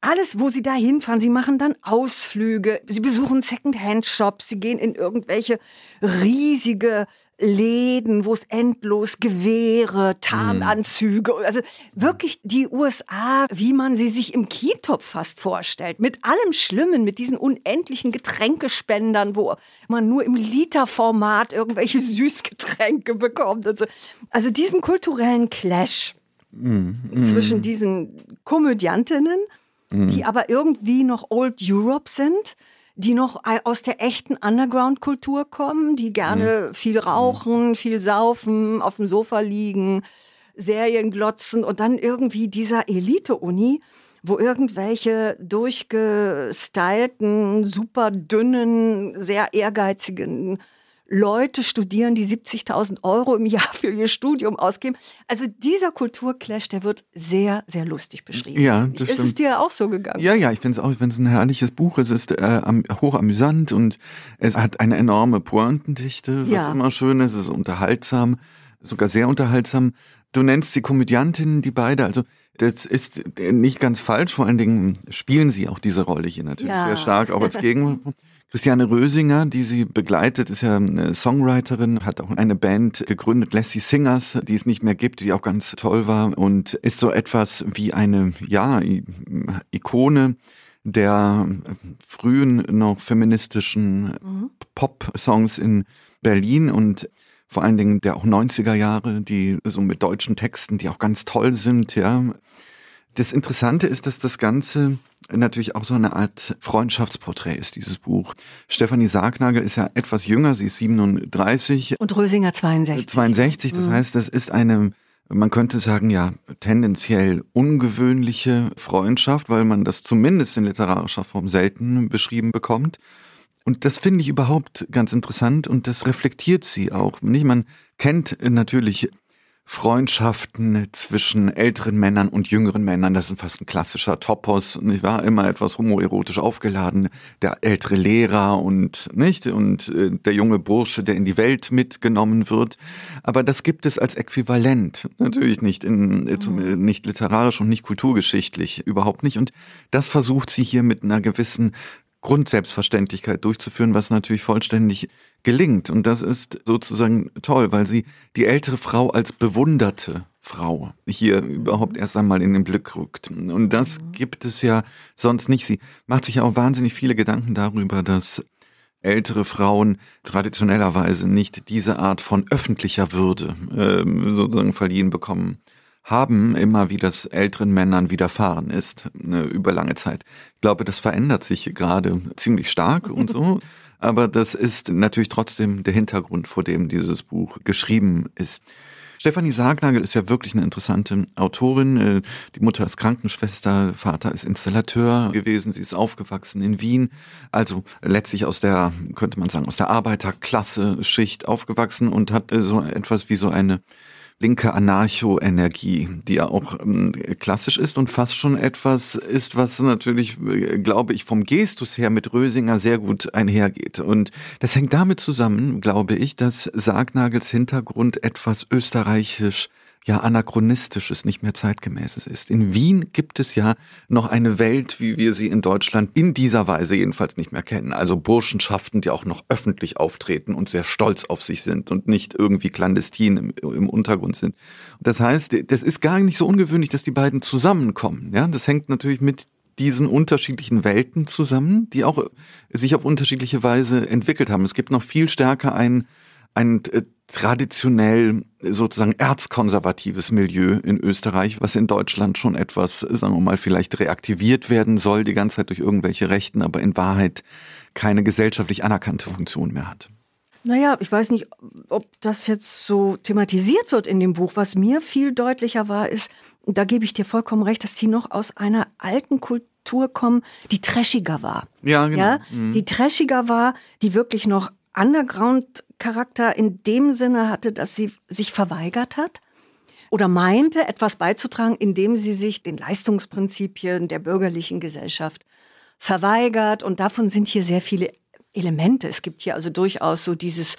S2: alles, wo sie da hinfahren, sie machen dann Ausflüge, sie besuchen Second-Hand-Shops, sie gehen in irgendwelche riesige Läden, wo es endlos Gewehre, Tarnanzüge, also wirklich die USA, wie man sie sich im Kientopf fast vorstellt, mit allem Schlimmen, mit diesen unendlichen Getränkespendern, wo man nur im Literformat irgendwelche Süßgetränke bekommt. Also, also diesen kulturellen Clash mm, mm. zwischen diesen Komödiantinnen, mm. die aber irgendwie noch Old Europe sind die noch aus der echten Underground-Kultur kommen, die gerne mhm. viel rauchen, viel saufen, auf dem Sofa liegen, Serien glotzen und dann irgendwie dieser Elite-Uni, wo irgendwelche durchgestylten, super dünnen, sehr ehrgeizigen Leute studieren, die 70.000 Euro im Jahr für ihr Studium ausgeben. Also dieser Kulturclash, der wird sehr, sehr lustig beschrieben.
S3: Ja, das
S2: ist
S3: stimmt.
S2: es dir auch so gegangen?
S3: Ja, ja, ich finde es auch, wenn es ein herrliches Buch ist, es ist äh, hoch amüsant und es hat eine enorme Pointendichte, was ja. immer schön ist, es ist unterhaltsam, sogar sehr unterhaltsam. Du nennst sie Komödiantinnen, die beide, also das ist nicht ganz falsch, vor allen Dingen spielen sie auch diese Rolle hier natürlich ja. sehr stark, auch als Gegen Christiane Rösinger, die sie begleitet, ist ja eine Songwriterin, hat auch eine Band gegründet, Lassie Singers, die es nicht mehr gibt, die auch ganz toll war und ist so etwas wie eine, ja, Ikone der frühen noch feministischen mhm. Pop-Songs in Berlin und vor allen Dingen der auch 90er Jahre, die so mit deutschen Texten, die auch ganz toll sind, ja. Das Interessante ist, dass das Ganze natürlich auch so eine Art Freundschaftsporträt ist, dieses Buch. Stefanie Sargnagel ist ja etwas jünger, sie ist 37.
S2: Und Rösinger 62.
S3: 62, das mhm. heißt, das ist eine, man könnte sagen, ja, tendenziell ungewöhnliche Freundschaft, weil man das zumindest in literarischer Form selten beschrieben bekommt. Und das finde ich überhaupt ganz interessant und das reflektiert sie auch. Nicht, man kennt natürlich Freundschaften zwischen älteren Männern und jüngeren Männern, das ist fast ein klassischer Topos, nicht wahr? Immer etwas homoerotisch aufgeladen. Der ältere Lehrer und, nicht? Und äh, der junge Bursche, der in die Welt mitgenommen wird. Aber das gibt es als Äquivalent. Natürlich nicht in, äh, mhm. nicht literarisch und nicht kulturgeschichtlich. Überhaupt nicht. Und das versucht sie hier mit einer gewissen Grundselbstverständlichkeit durchzuführen, was natürlich vollständig gelingt. Und das ist sozusagen toll, weil sie die ältere Frau als bewunderte Frau hier überhaupt erst einmal in den Blick rückt. Und das gibt es ja sonst nicht. Sie macht sich auch wahnsinnig viele Gedanken darüber, dass ältere Frauen traditionellerweise nicht diese Art von öffentlicher Würde äh, sozusagen verliehen bekommen haben, immer wie das älteren Männern widerfahren ist, ne, über lange Zeit. Ich glaube, das verändert sich gerade ziemlich stark und so. Aber das ist natürlich trotzdem der Hintergrund, vor dem dieses Buch geschrieben ist. Stefanie Sargnagel ist ja wirklich eine interessante Autorin. Äh, die Mutter ist Krankenschwester, Vater ist Installateur gewesen, sie ist aufgewachsen in Wien, also letztlich aus der, könnte man sagen, aus der Arbeiterklasse-Schicht aufgewachsen und hat äh, so etwas wie so eine linke Anarcho-Energie, die ja auch ähm, klassisch ist und fast schon etwas ist, was natürlich, äh, glaube ich, vom Gestus her mit Rösinger sehr gut einhergeht. Und das hängt damit zusammen, glaube ich, dass Sargnagels Hintergrund etwas österreichisch ja anachronistisches, nicht mehr zeitgemäßes ist. In Wien gibt es ja noch eine Welt, wie wir sie in Deutschland in dieser Weise jedenfalls nicht mehr kennen. Also Burschenschaften, die auch noch öffentlich auftreten und sehr stolz auf sich sind und nicht irgendwie clandestin im, im Untergrund sind. Das heißt, das ist gar nicht so ungewöhnlich, dass die beiden zusammenkommen. Ja, das hängt natürlich mit diesen unterschiedlichen Welten zusammen, die auch sich auf unterschiedliche Weise entwickelt haben. Es gibt noch viel stärker ein, ein äh, traditionell sozusagen erzkonservatives Milieu in Österreich, was in Deutschland schon etwas, sagen wir mal, vielleicht reaktiviert werden soll, die ganze Zeit durch irgendwelche Rechten, aber in Wahrheit keine gesellschaftlich anerkannte Funktion mehr hat.
S2: Naja, ich weiß nicht, ob das jetzt so thematisiert wird in dem Buch. Was mir viel deutlicher war, ist, da gebe ich dir vollkommen recht, dass die noch aus einer alten Kultur kommen, die trashiger war.
S3: Ja, genau. Ja,
S2: mhm. Die trashiger war, die wirklich noch Underground-Charakter in dem Sinne hatte, dass sie sich verweigert hat oder meinte, etwas beizutragen, indem sie sich den Leistungsprinzipien der bürgerlichen Gesellschaft verweigert. Und davon sind hier sehr viele Elemente. Es gibt hier also durchaus so dieses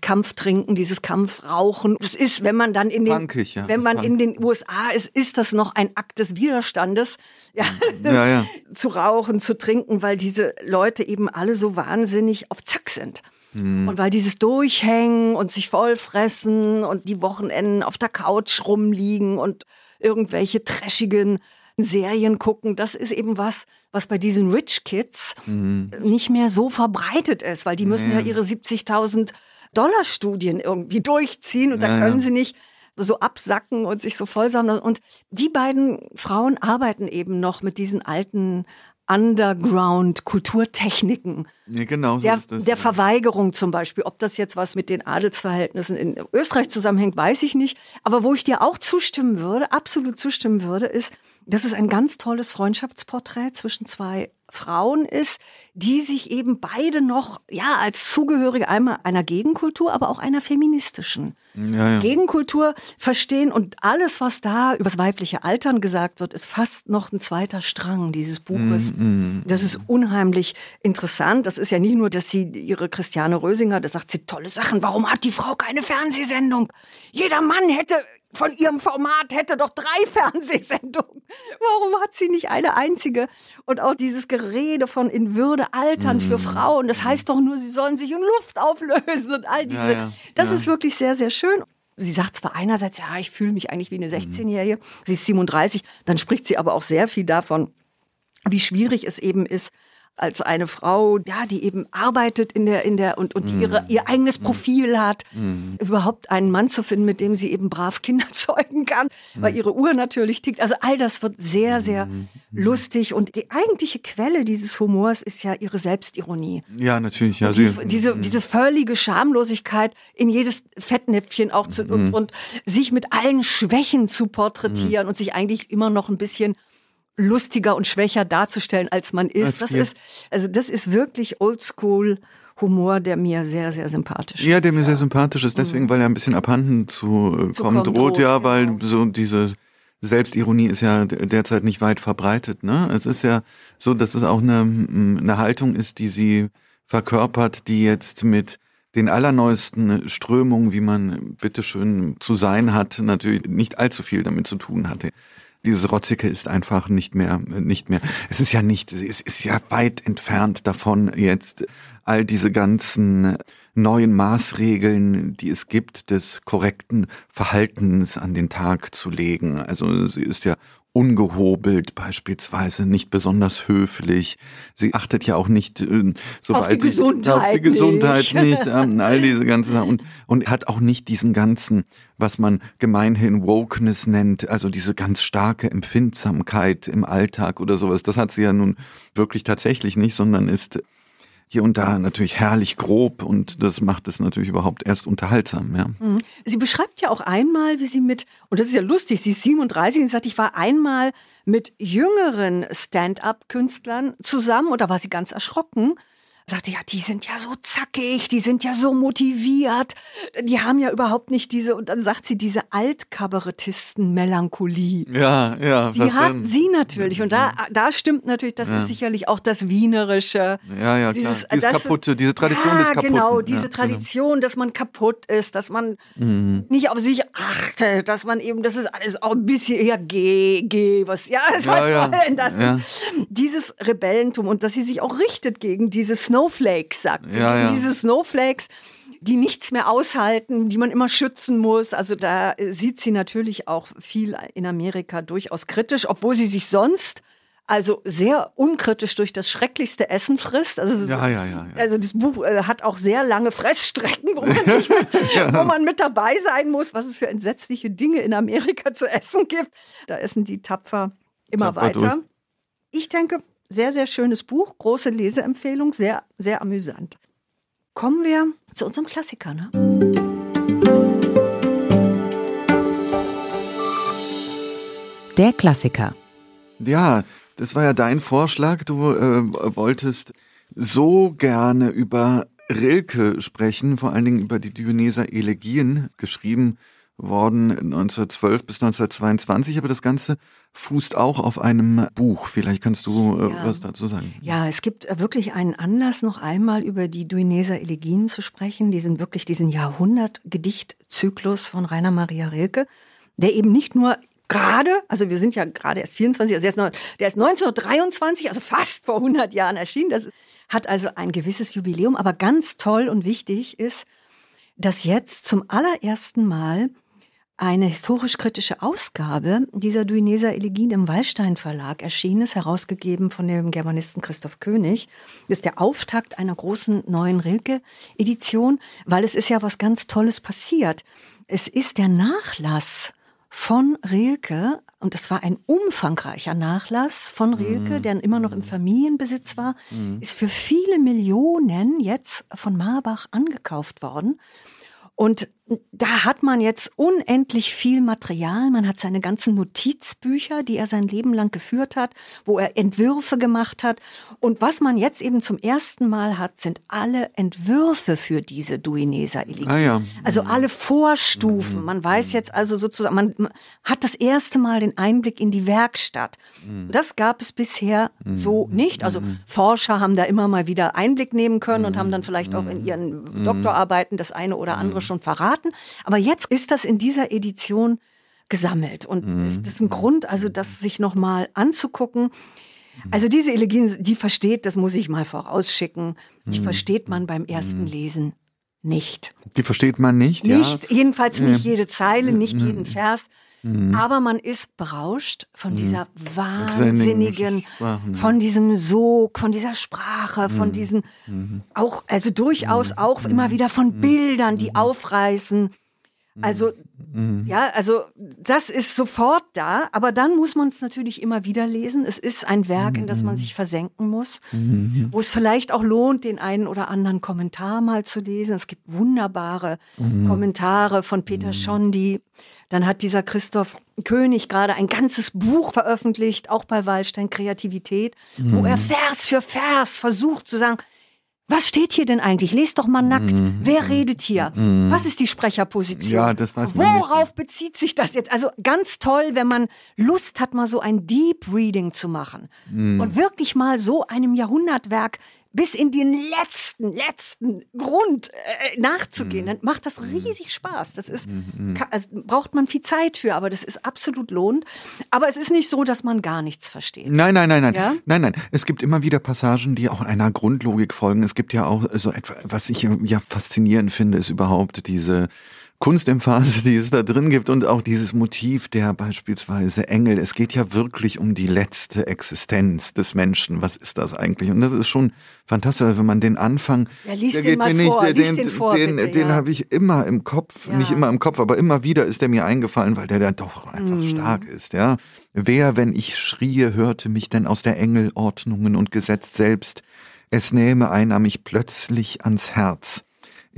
S2: Kampftrinken, dieses Kampfrauchen. Das ist, wenn man dann in den, Punkig, ja, wenn man in den USA ist, ist das noch ein Akt des Widerstandes, ja, ja, ja. zu rauchen, zu trinken, weil diese Leute eben alle so wahnsinnig auf Zack sind. Mhm. Und weil dieses Durchhängen und sich vollfressen und die Wochenenden auf der Couch rumliegen und irgendwelche trashigen Serien gucken, das ist eben was, was bei diesen Rich Kids mhm. nicht mehr so verbreitet ist, weil die müssen nee. ja ihre 70.000 Dollar Studien irgendwie durchziehen und ja, da können ja. sie nicht so absacken und sich so vollsammeln. Und die beiden Frauen arbeiten eben noch mit diesen alten Underground-Kulturtechniken.
S3: Ja, genau. So
S2: der, das, der Verweigerung zum Beispiel. Ob das jetzt was mit den Adelsverhältnissen in Österreich zusammenhängt, weiß ich nicht. Aber wo ich dir auch zustimmen würde, absolut zustimmen würde, ist, das ist ein ganz tolles Freundschaftsporträt zwischen zwei Frauen ist, die sich eben beide noch, ja, als Zugehörige einmal einer Gegenkultur, aber auch einer feministischen ja, ja. Gegenkultur verstehen. Und alles, was da übers weibliche Altern gesagt wird, ist fast noch ein zweiter Strang dieses Buches. Mm, mm, das ist unheimlich interessant. Das ist ja nicht nur, dass sie ihre Christiane Rösinger, da sagt sie tolle Sachen. Warum hat die Frau keine Fernsehsendung? Jeder Mann hätte von ihrem Format hätte doch drei Fernsehsendungen. Warum hat sie nicht eine einzige? Und auch dieses Gerede von in Würde altern mhm. für Frauen, das heißt doch nur, sie sollen sich in Luft auflösen und all diese. Ja, ja. Das ja. ist wirklich sehr, sehr schön. Sie sagt zwar einerseits, ja, ich fühle mich eigentlich wie eine 16-Jährige, mhm. sie ist 37, dann spricht sie aber auch sehr viel davon, wie schwierig es eben ist, als eine Frau, ja, die eben arbeitet in der, in der und, und die ihre, mhm. ihr eigenes mhm. Profil hat, mm. überhaupt einen Mann zu finden, mit dem sie eben brav Kinder zeugen kann, mm. weil ihre Uhr natürlich tickt. Also all das wird sehr, sehr mm. lustig und die eigentliche Quelle dieses Humors ist ja ihre Selbstironie.
S3: Ja, natürlich. Ja,
S2: die, diese, diese völlige Schamlosigkeit in jedes Fettnäpfchen auch zu, und, und sich mit allen Schwächen zu porträtieren und sich eigentlich immer noch ein bisschen lustiger und schwächer darzustellen, als man ist. Das ist, also das ist wirklich oldschool. Humor, der mir sehr, sehr sympathisch ist.
S3: Ja, der mir sehr sympathisch ist, deswegen, mhm. weil er ein bisschen abhanden zu, zu kommen droht, ja, genau. weil so diese Selbstironie ist ja derzeit nicht weit verbreitet. Ne? Es ist ja so, dass es auch eine, eine Haltung ist, die sie verkörpert, die jetzt mit den allerneuesten Strömungen, wie man bitteschön zu sein hat, natürlich nicht allzu viel damit zu tun hatte dieses Rotzige ist einfach nicht mehr, nicht mehr. Es ist ja nicht, es ist ja weit entfernt davon, jetzt all diese ganzen neuen Maßregeln, die es gibt, des korrekten Verhaltens an den Tag zu legen. Also sie ist ja ungehobelt beispielsweise, nicht besonders höflich. Sie achtet ja auch nicht
S2: äh, so auf, die Gesundheit
S3: auf die Gesundheit nicht, nicht an all diese ganzen Sachen und, und hat auch nicht diesen ganzen, was man gemeinhin Wokeness nennt, also diese ganz starke Empfindsamkeit im Alltag oder sowas. Das hat sie ja nun wirklich tatsächlich nicht, sondern ist hier und da natürlich herrlich grob und das macht es natürlich überhaupt erst unterhaltsam. Ja. Mhm.
S2: Sie beschreibt ja auch einmal, wie sie mit, und das ist ja lustig, sie ist 37 und sagt, ich war einmal mit jüngeren Stand-up-Künstlern zusammen und da war sie ganz erschrocken sagte, ja, die sind ja so zackig, die sind ja so motiviert, die haben ja überhaupt nicht diese, und dann sagt sie, diese Altkabarettisten-Melancholie.
S3: Ja, ja.
S2: Die hat denn? sie natürlich. Und da, da stimmt natürlich, das ja. ist sicherlich auch das Wienerische.
S3: Ja, ja, dieses, klar. Dieses Kaputte, diese Tradition
S2: ja,
S3: des Kaputten.
S2: genau, diese ja, genau. Tradition, genau. dass man kaputt ist, dass man mhm. nicht auf sich achtet, dass man eben, das ist alles auch ein bisschen eher geh, geh, was, ja, das ja, ja. das. Dieses Rebellentum und dass sie sich auch richtet gegen dieses Snowflakes, sagt sie. Ja, ja. Diese Snowflakes, die nichts mehr aushalten, die man immer schützen muss. Also da äh, sieht sie natürlich auch viel in Amerika durchaus kritisch, obwohl sie sich sonst also sehr unkritisch durch das schrecklichste Essen frisst. Also,
S3: ja, ja, ja,
S2: also das Buch äh, hat auch sehr lange Fressstrecken, wo man, mit, ja. wo man mit dabei sein muss, was es für entsetzliche Dinge in Amerika zu essen gibt. Da essen die tapfer immer tapfer weiter. Durch. Ich denke, sehr, sehr schönes Buch, große Leseempfehlung, sehr, sehr amüsant. Kommen wir zu unserem Klassiker, ne?
S1: Der Klassiker.
S3: Ja, das war ja dein Vorschlag. Du äh, wolltest so gerne über Rilke sprechen, vor allen Dingen über die Dionyser Elegien, geschrieben worden 1912 bis 1922, aber das Ganze fußt auch auf einem Buch. Vielleicht kannst du äh, ja. was dazu sagen.
S2: Ja, es gibt wirklich einen Anlass, noch einmal über die Duineser Elegien zu sprechen. Die sind wirklich diesen Jahrhundert-Gedichtzyklus von Rainer Maria Rilke, der eben nicht nur gerade, also wir sind ja gerade erst 24, also der ist, noch, der ist 1923, also fast vor 100 Jahren erschienen. Das hat also ein gewisses Jubiläum, aber ganz toll und wichtig ist, dass jetzt zum allerersten Mal eine historisch-kritische Ausgabe dieser Duineser Elegien im Wallstein Verlag erschienen ist, herausgegeben von dem Germanisten Christoph König. Das ist der Auftakt einer großen neuen Rilke-Edition, weil es ist ja was ganz Tolles passiert. Es ist der Nachlass von Rilke, und das war ein umfangreicher Nachlass von Rilke, mhm. der immer noch im Familienbesitz war, mhm. ist für viele Millionen jetzt von Marbach angekauft worden. Und da hat man jetzt unendlich viel Material. Man hat seine ganzen Notizbücher, die er sein Leben lang geführt hat, wo er Entwürfe gemacht hat. Und was man jetzt eben zum ersten Mal hat, sind alle Entwürfe für diese Duineser Elegie. Ah, ja. Also alle Vorstufen. Man weiß jetzt also sozusagen, man hat das erste Mal den Einblick in die Werkstatt. Das gab es bisher so nicht. Also Forscher haben da immer mal wieder Einblick nehmen können und haben dann vielleicht auch in ihren Doktorarbeiten das eine oder andere schon verraten hatten. Aber jetzt ist das in dieser Edition gesammelt. Und mhm. das ist ein Grund, also das sich nochmal anzugucken. Also diese Elegien, die versteht, das muss ich mal vorausschicken, die mhm. versteht man beim ersten mhm. Lesen nicht.
S3: Die versteht man nicht,
S2: Nicht, ja? jedenfalls nicht jede Zeile, nicht jeden Vers. Mhm. Aber man ist berauscht von dieser wahnsinnigen, von diesem Sog, von dieser Sprache, von diesen auch, also durchaus auch immer wieder von Bildern, die aufreißen. Also, mhm. ja, also das ist sofort da, aber dann muss man es natürlich immer wieder lesen. Es ist ein Werk, in das man sich versenken muss, mhm. wo es vielleicht auch lohnt, den einen oder anderen Kommentar mal zu lesen. Es gibt wunderbare mhm. Kommentare von Peter mhm. Schondi. Dann hat dieser Christoph König gerade ein ganzes Buch veröffentlicht, auch bei Wallstein Kreativität, wo er Vers für Vers versucht zu sagen, was steht hier denn eigentlich? Lest doch mal nackt. Mhm. Wer redet hier? Mhm. Was ist die Sprecherposition?
S3: Ja, das weiß man
S2: Worauf nicht. bezieht sich das jetzt? Also ganz toll, wenn man Lust hat, mal so ein Deep Reading zu machen mhm. und wirklich mal so einem Jahrhundertwerk bis in den letzten, letzten Grund äh, nachzugehen, mhm. dann macht das mhm. riesig Spaß. Das ist, mhm. kann, also braucht man viel Zeit für, aber das ist absolut lohnt. Aber es ist nicht so, dass man gar nichts versteht.
S3: Nein, nein, nein, nein. Ja? Nein, nein. Es gibt immer wieder Passagen, die auch einer Grundlogik folgen. Es gibt ja auch so etwas, was ich ja faszinierend finde, ist überhaupt diese Kunstemphase, die es da drin gibt und auch dieses Motiv der beispielsweise Engel. Es geht ja wirklich um die letzte Existenz des Menschen. Was ist das eigentlich? Und das ist schon fantastisch, wenn man den Anfang,
S2: ja, liest der den geht mal mir vor,
S3: nicht, den, den, vor, den, bitte, den ja. habe ich immer im Kopf, ja. nicht immer im Kopf, aber immer wieder ist der mir eingefallen, weil der dann doch einfach mhm. stark ist, ja. Wer, wenn ich schrie, hörte mich denn aus der Engelordnungen und Gesetz selbst? Es nähme einer mich plötzlich ans Herz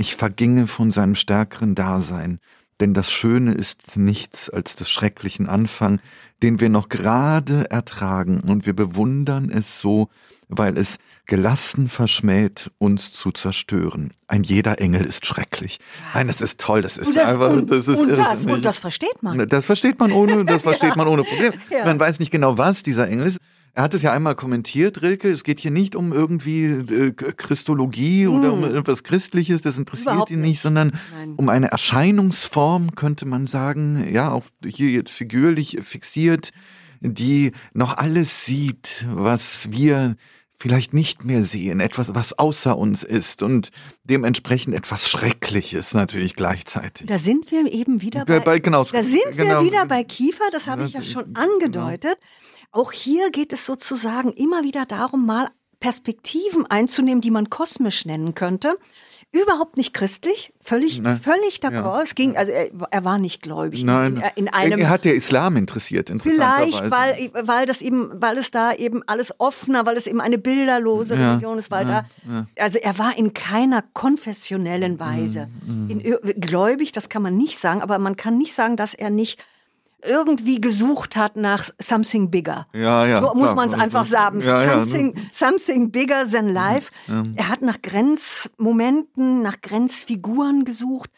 S3: ich verginge von seinem stärkeren Dasein, denn das Schöne ist nichts als des schrecklichen Anfang, den wir noch gerade ertragen, und wir bewundern es so, weil es gelassen verschmäht, uns zu zerstören. Ein jeder Engel ist schrecklich. Nein, das ist toll, das ist
S2: das,
S3: einfach,
S2: und, das ist und das, und das versteht man.
S3: Das versteht man ohne, das versteht ja. man ohne Problem. Ja. Man weiß nicht genau, was dieser Engel ist. Er hat es ja einmal kommentiert, Rilke. Es geht hier nicht um irgendwie äh, Christologie hm. oder um etwas Christliches, das interessiert Überhaupt ihn nicht, sondern Nein. um eine Erscheinungsform, könnte man sagen, ja, auch hier jetzt figürlich fixiert, die noch alles sieht, was wir vielleicht nicht mehr sehen, etwas, was außer uns ist und dementsprechend etwas Schreckliches natürlich gleichzeitig.
S2: Da sind wir eben wieder bei, bei genau, da sind genau, wir wieder bei Kiefer, das habe ich ja schon angedeutet. Genau. Auch hier geht es sozusagen immer wieder darum, mal Perspektiven einzunehmen, die man kosmisch nennen könnte. Überhaupt nicht christlich, völlig, Nein. völlig d'accord. Ja. Es ging, also er, er, war nicht gläubig.
S3: Nein. In, in einem, er hat der Islam interessiert,
S2: Vielleicht, weil, weil das eben, weil es da eben alles offener, weil es eben eine bilderlose ja. Religion ist, weil ja. da, also er war in keiner konfessionellen Weise. Mhm. In, gläubig, das kann man nicht sagen, aber man kann nicht sagen, dass er nicht irgendwie gesucht hat nach something bigger.
S3: Ja, ja.
S2: So muss man es einfach sagen.
S3: Ja, ja,
S2: something, something bigger than life.
S3: Ja.
S2: Er hat nach Grenzmomenten, nach Grenzfiguren gesucht.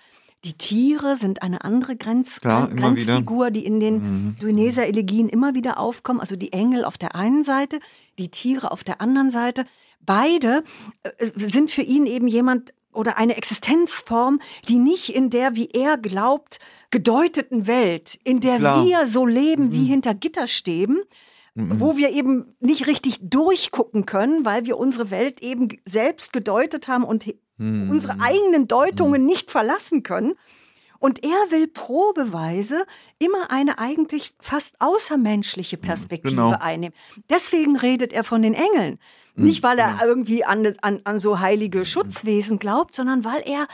S2: Die Tiere sind eine andere Grenz,
S3: Klar.
S2: Grenzfigur, die in den Duineser Elegien immer wieder aufkommen. Also die Engel auf der einen Seite, die Tiere auf der anderen Seite. Beide äh, sind für ihn eben jemand oder eine Existenzform, die nicht in der, wie er glaubt, gedeuteten Welt, in der
S3: Klar.
S2: wir so leben wie hinter Gitterstäben, wo wir eben nicht richtig durchgucken können, weil wir unsere Welt eben selbst gedeutet haben und he- unsere eigenen Deutungen nicht verlassen können. Und er will probeweise immer eine eigentlich fast außermenschliche Perspektive
S3: genau.
S2: einnehmen. Deswegen redet er von den Engeln. Nicht, weil er irgendwie an, an, an so heilige Schutzwesen glaubt, sondern weil er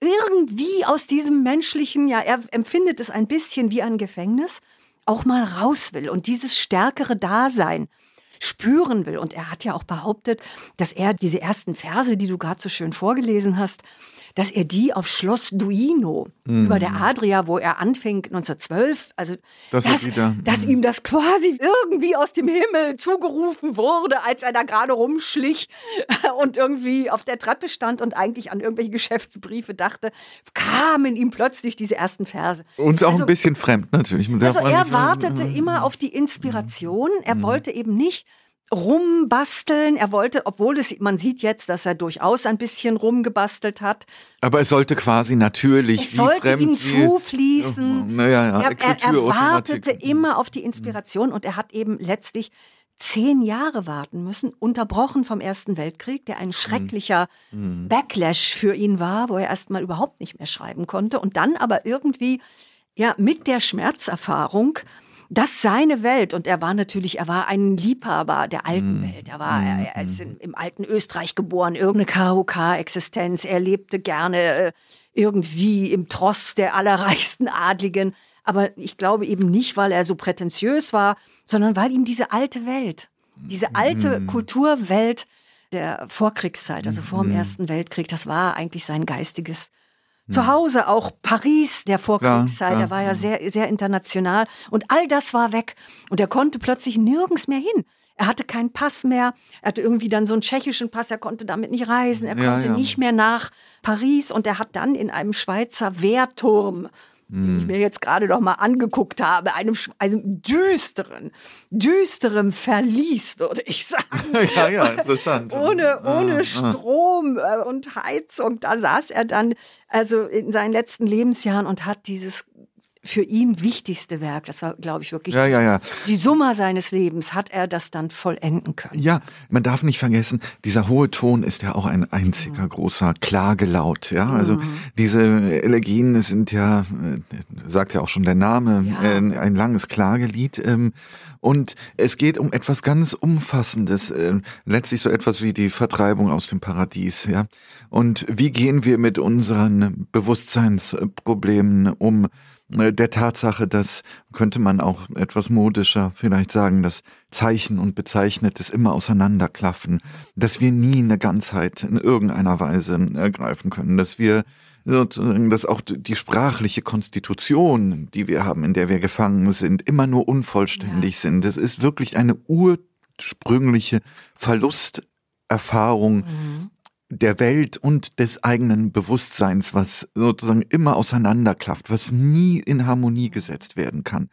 S2: irgendwie aus diesem menschlichen, ja, er empfindet es ein bisschen wie ein Gefängnis, auch mal raus will und dieses stärkere Dasein spüren will. Und er hat ja auch behauptet, dass er diese ersten Verse, die du gerade so schön vorgelesen hast, dass er die auf Schloss Duino über der Adria, wo er anfing 1912, also
S3: Das
S2: dass, dass ihm das quasi irgendwie aus dem Himmel zugerufen wurde, als er da gerade rumschlich und irgendwie auf der Treppe stand und eigentlich an irgendwelche Geschäftsbriefe dachte, kamen ihm plötzlich diese ersten Verse.
S3: Und auch
S2: Also-
S3: ein bisschen fremd natürlich.
S2: Also er wartete immer auf die Inspiration. Er
S3: Mhm.
S2: wollte eben nicht rumbasteln. Er wollte, obwohl es, man sieht jetzt, dass er durchaus ein bisschen rumgebastelt hat.
S3: Aber es sollte quasi natürlich
S2: Es sollte ihm zufließen.
S3: Naja, ja,
S2: er, er, er wartete immer auf die Inspiration und er hat eben letztlich zehn Jahre warten müssen, unterbrochen vom Ersten Weltkrieg, der ein schrecklicher Backlash für ihn war, wo er erstmal überhaupt nicht mehr schreiben konnte und dann aber irgendwie ja mit der Schmerzerfahrung dass seine Welt, und er war natürlich, er war ein Liebhaber der alten Welt. Er war, er, er ist in, im alten Österreich geboren, irgendeine KOK-Existenz. Er lebte gerne äh, irgendwie im Tross der allerreichsten Adligen. Aber ich glaube eben nicht, weil er so prätentiös war, sondern weil ihm diese alte Welt, diese alte Kulturwelt der Vorkriegszeit, also vor dem Ersten Weltkrieg, das war eigentlich sein geistiges Zuhause, auch Paris der Vorkriegszeit,
S3: Klar,
S2: er war ja sehr, sehr international. Und all das war weg. Und er konnte plötzlich nirgends mehr hin. Er hatte keinen Pass mehr, er hatte irgendwie dann so einen tschechischen Pass, er konnte damit nicht reisen, er
S3: Ja,
S2: konnte
S3: ja.
S2: nicht mehr nach Paris. Und er hat dann in einem Schweizer Wehrturm, den
S3: Hm.
S2: ich mir jetzt gerade noch mal angeguckt habe, einem, einem düsteren, düsterem Verlies, würde ich sagen.
S3: ja, ja, interessant.
S2: Ohne,
S3: Ah,
S2: ohne
S3: ah.
S2: Strom äh, und Heizung. Da saß er dann also in seinen letzten Lebensjahren und hat dieses für ihn wichtigste Werk, das war, glaube ich, wirklich
S3: Ja, ja, ja.
S2: die Summe seines Lebens, hat er das dann vollenden können.
S3: Ja, man darf nicht vergessen, dieser hohe Ton ist ja auch ein einziger großer Klagelaut. Ja, also diese Elegien sind ja, äh, sagt ja auch schon der Name,
S2: Ja.
S3: äh, ein langes Klagelied. ähm, Und es geht um etwas ganz Umfassendes, äh, letztlich so etwas wie die Vertreibung aus dem Paradies. Ja, und wie gehen wir mit unseren Bewusstseinsproblemen um? Äh, der Tatsache, dass, könnte man auch etwas modischer vielleicht sagen, dass Zeichen und Bezeichnetes immer auseinanderklaffen, dass wir nie eine Ganzheit in irgendeiner Weise ergreifen können, dass wir sozusagen, dass auch die sprachliche Konstitution, die wir haben, in der wir gefangen sind, immer nur unvollständig sind. Das ist wirklich eine ursprüngliche Verlusterfahrung der Welt und des eigenen Bewusstseins, was sozusagen immer auseinanderklafft, was nie in Harmonie gesetzt werden kann.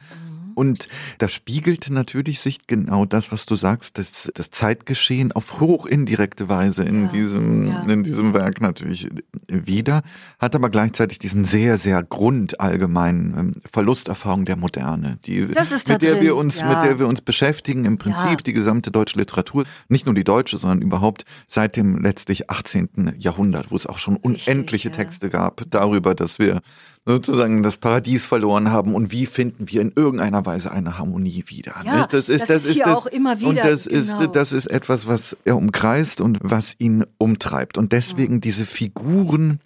S3: Und da spiegelte natürlich sich genau das, was du sagst, das, das Zeitgeschehen auf hoch indirekte Weise in
S2: Ja,
S3: diesem,
S2: ja.
S3: in diesem Werk natürlich wieder, hat aber gleichzeitig diesen sehr, sehr grundallgemeinen ähm, Verlusterfahrung der Moderne, die, mit der
S2: drin,
S3: wir uns,
S2: ja.
S3: mit der wir uns beschäftigen, im Prinzip die gesamte deutsche Literatur, nicht nur die deutsche, sondern überhaupt seit dem letztlich 18. Jahrhundert, wo es auch schon
S2: Richtig,
S3: unendliche
S2: ja.
S3: Texte gab darüber, dass wir sozusagen das Paradies verloren haben und wie finden wir in irgendeiner Weise eine Harmonie wieder.
S2: Ja,
S3: ne?
S2: das ist hier auch immer wieder,
S3: Und das
S2: genau.
S3: ist, das ist etwas, was er umkreist und was ihn umtreibt. Und deswegen diese Figuren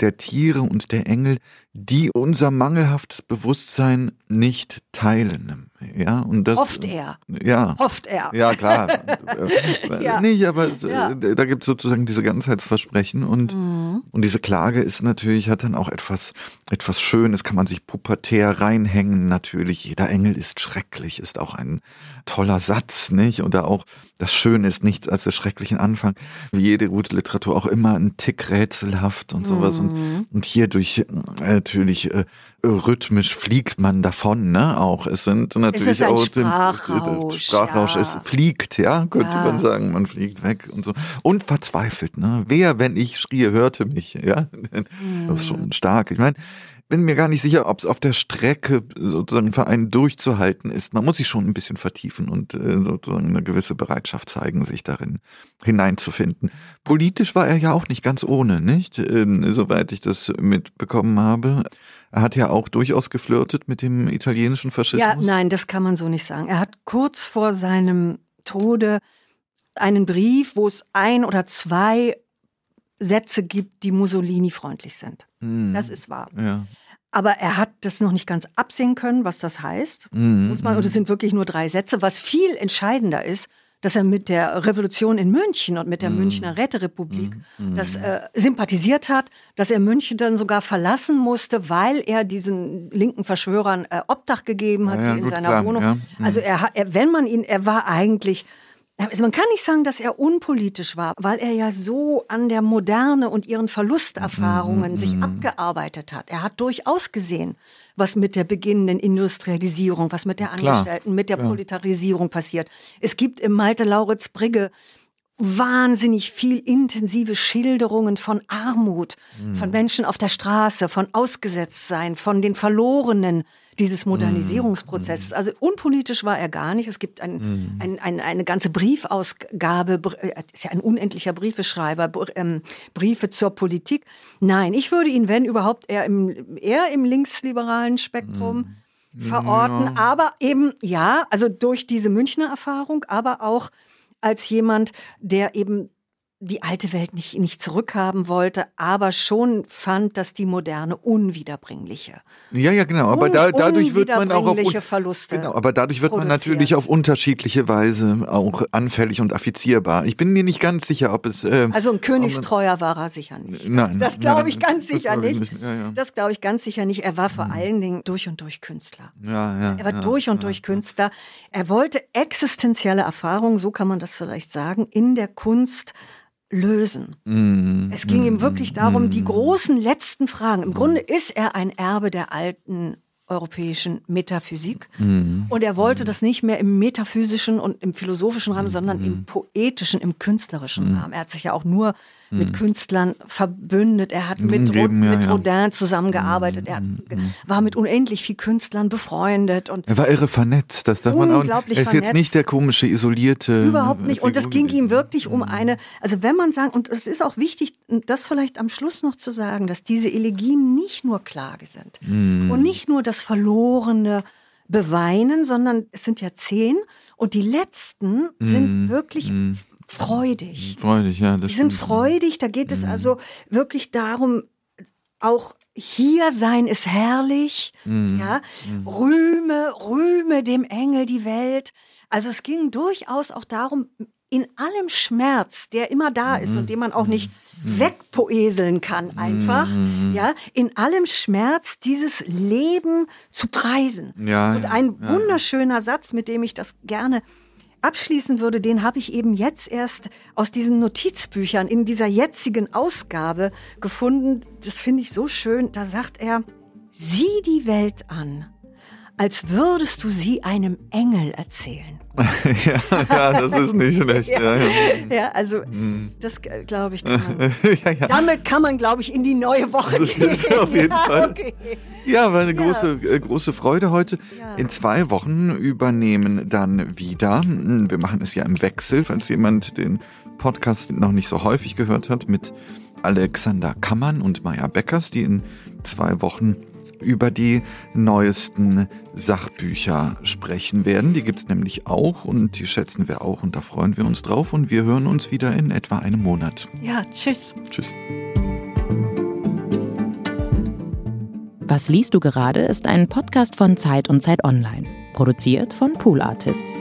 S3: der Tiere und der Engel, die unser mangelhaftes Bewusstsein nicht teilen. Ja, und das,
S2: Hofft er.
S3: Ja.
S2: Hofft er.
S3: Ja, klar.
S2: Ja.
S3: Nicht, aber
S2: Ja.
S3: äh, da gibt es sozusagen diese Ganzheitsversprechen und,
S2: Mhm.
S3: und diese Klage ist natürlich, hat dann auch etwas, etwas Schönes, kann man sich pubertär reinhängen natürlich. Jeder Engel ist schrecklich, ist auch ein toller Satz, nicht? Oder auch das Schöne ist nichts als der schrecklichen Anfang. Wie jede gute Literatur auch immer ein Tick rätselhaft und sowas.
S2: Mhm.
S3: Und, und hier durch äh, natürlich äh, rhythmisch fliegt man davon, ne? Auch es sind natürlich
S2: ist ein
S3: auch den-
S2: Sprachrausch,
S3: Sprachrausch
S2: ja.
S3: es fliegt, ja, könnte
S2: Ja.
S3: man sagen, man fliegt weg und so. Und verzweifelt, ne? Wer, wenn ich schrie, hörte mich, ja? Das ist schon stark. Ich meine, bin mir gar nicht sicher, ob es auf der Strecke sozusagen für einen durchzuhalten ist. Man muss sich schon ein bisschen vertiefen und äh, sozusagen eine gewisse Bereitschaft zeigen, sich darin hineinzufinden. Politisch war er ja auch nicht ganz ohne, nicht? Äh, soweit ich das mitbekommen habe. Er hat ja auch durchaus geflirtet mit dem italienischen Faschismus.
S2: Ja, nein, das kann man so nicht sagen. Er hat kurz vor seinem Tode einen Brief, wo es ein oder zwei Sätze gibt, die Mussolini-freundlich sind.
S3: Hm.
S2: Das ist wahr.
S3: ja.
S2: Aber er hat das noch nicht ganz absehen können, was das heißt.
S3: Mhm,
S2: Muss man, und es sind wirklich nur drei Sätze. Was viel entscheidender ist, dass er mit der Revolution in München und mit der Münchner Räterepublik das äh, sympathisiert hat, dass er München dann sogar verlassen musste, weil er diesen linken Verschwörern äh, Obdach gegeben hat,
S3: Ja,
S2: sie in seiner
S3: klar,
S2: Wohnung.
S3: ja.
S2: Also er hat, er, wenn man ihn, er war eigentlich also man kann nicht sagen, dass er unpolitisch war, weil er ja so an der Moderne und ihren Verlusterfahrungen sich abgearbeitet hat. Er hat durchaus gesehen, was mit der beginnenden Industrialisierung, was mit der
S3: Klar,
S2: Angestellten, mit der Proletarisierung passiert. Es gibt im Malte Lauritz Brigge wahnsinnig viel intensive Schilderungen von Armut, von Menschen auf der Straße, von Ausgesetztsein, von den Verlorenen dieses Modernisierungsprozesses. Also unpolitisch war er gar nicht. Es gibt ein, ein, ein, eine ganze Briefausgabe, Br- äh, ist ja ein unendlicher Briefeschreiber, Br- ähm, Briefe zur Politik. Nein, ich würde ihn, wenn überhaupt, eher im, eher im linksliberalen Spektrum verorten. Aber eben, ja, also durch diese Münchner Erfahrung, aber auch als jemand, der eben die alte Welt nicht, nicht zurückhaben wollte, aber schon fand, dass die moderne unwiederbringliche.
S3: Ja, ja, genau. Aber da, dadurch wird man auch auf
S2: Verluste
S3: Genau, aber dadurch wird man natürlich auf unterschiedliche Weise auch anfällig und affizierbar. Ich bin mir nicht ganz sicher, ob es. Äh,
S2: Also ein Königstreuer war er sicher nicht.
S3: Nein,
S2: das das glaube ich ganz sicher nicht.
S3: nicht. Ja, ja.
S2: Das glaube ich ganz sicher nicht. Er war vor allen Dingen durch und durch Künstler.
S3: ja, ja,
S2: Er war
S3: ja,
S2: durch und durch Künstler. Er wollte existenzielle Erfahrungen, so kann man das vielleicht sagen, in der Kunst lösen.
S3: Mhm.
S2: Es ging ihm wirklich darum, die großen letzten Fragen. Im Grunde ist er ein Erbe der alten europäischen Metaphysik.
S3: Mhm.
S2: Und er wollte das nicht mehr im metaphysischen und im philosophischen Rahmen, sondern
S3: Mhm.
S2: im poetischen, im künstlerischen Rahmen. Er hat sich ja auch nur mit Künstlern verbündet. Er hat mit, Rod
S3: Mhm. ja,
S2: mit
S3: ja. Mhm.
S2: Rodin zusammengearbeitet. Er hat, war mit unendlich viel Künstlern befreundet. Und
S3: Er war irre vernetzt, das darf man auch. Er ist jetzt
S2: vernetzt.
S3: nicht der komische, isolierte.
S2: Überhaupt nicht. Und
S3: Figur
S2: ging ihm wirklich um eine, also wenn man sagen, und es ist auch wichtig, das vielleicht am Schluss noch zu sagen, dass diese Elegien nicht nur Klage sind und nicht nur das Verlorene beweinen, sondern es sind ja zehn. Und die letzten sind wirklich freudig.
S3: Freudig, ja.
S2: Die sind freudig, da geht es also wirklich darum, auch hier sein ist herrlich, ja, rühme, rühme dem Engel die Welt. Also es ging durchaus auch darum, in allem Schmerz, der immer da ist und den man auch nicht wegpoeseln kann einfach, ja, in allem Schmerz dieses Leben zu preisen.
S3: Ja,
S2: und ein
S3: ja.
S2: wunderschöner Satz, mit dem ich das gerne abschließen würde, den habe ich eben jetzt erst aus diesen Notizbüchern in dieser jetzigen Ausgabe gefunden. Das finde ich so schön. Da sagt er, sieh die Welt an, als würdest du sie einem Engel erzählen.
S3: ja, ja, das ist nicht schlecht. ja, ja.
S2: Ja, also das äh, glaube ich, kann man, damit kann man, glaube ich, in die neue Woche gehen.
S3: auf jeden
S2: ja,
S3: Fall.
S2: Okay.
S3: Ja, war eine große, äh, große Freude heute. In zwei Wochen übernehmen dann wieder, hm, wir machen es ja im Wechsel, falls jemand den Podcast noch nicht so häufig gehört hat, mit Alexander Kammern und Maya Beckers, die in zwei Wochen über die neuesten Sachbücher sprechen werden. Die gibt's nämlich auch und die schätzen wir auch und da freuen wir uns drauf und wir hören uns wieder in etwa einem Monat.
S2: Ja, tschüss.
S3: Tschüss.
S1: Was liest du gerade ist ein Podcast von Zeit und Zeit Online, produziert von Pool Artists.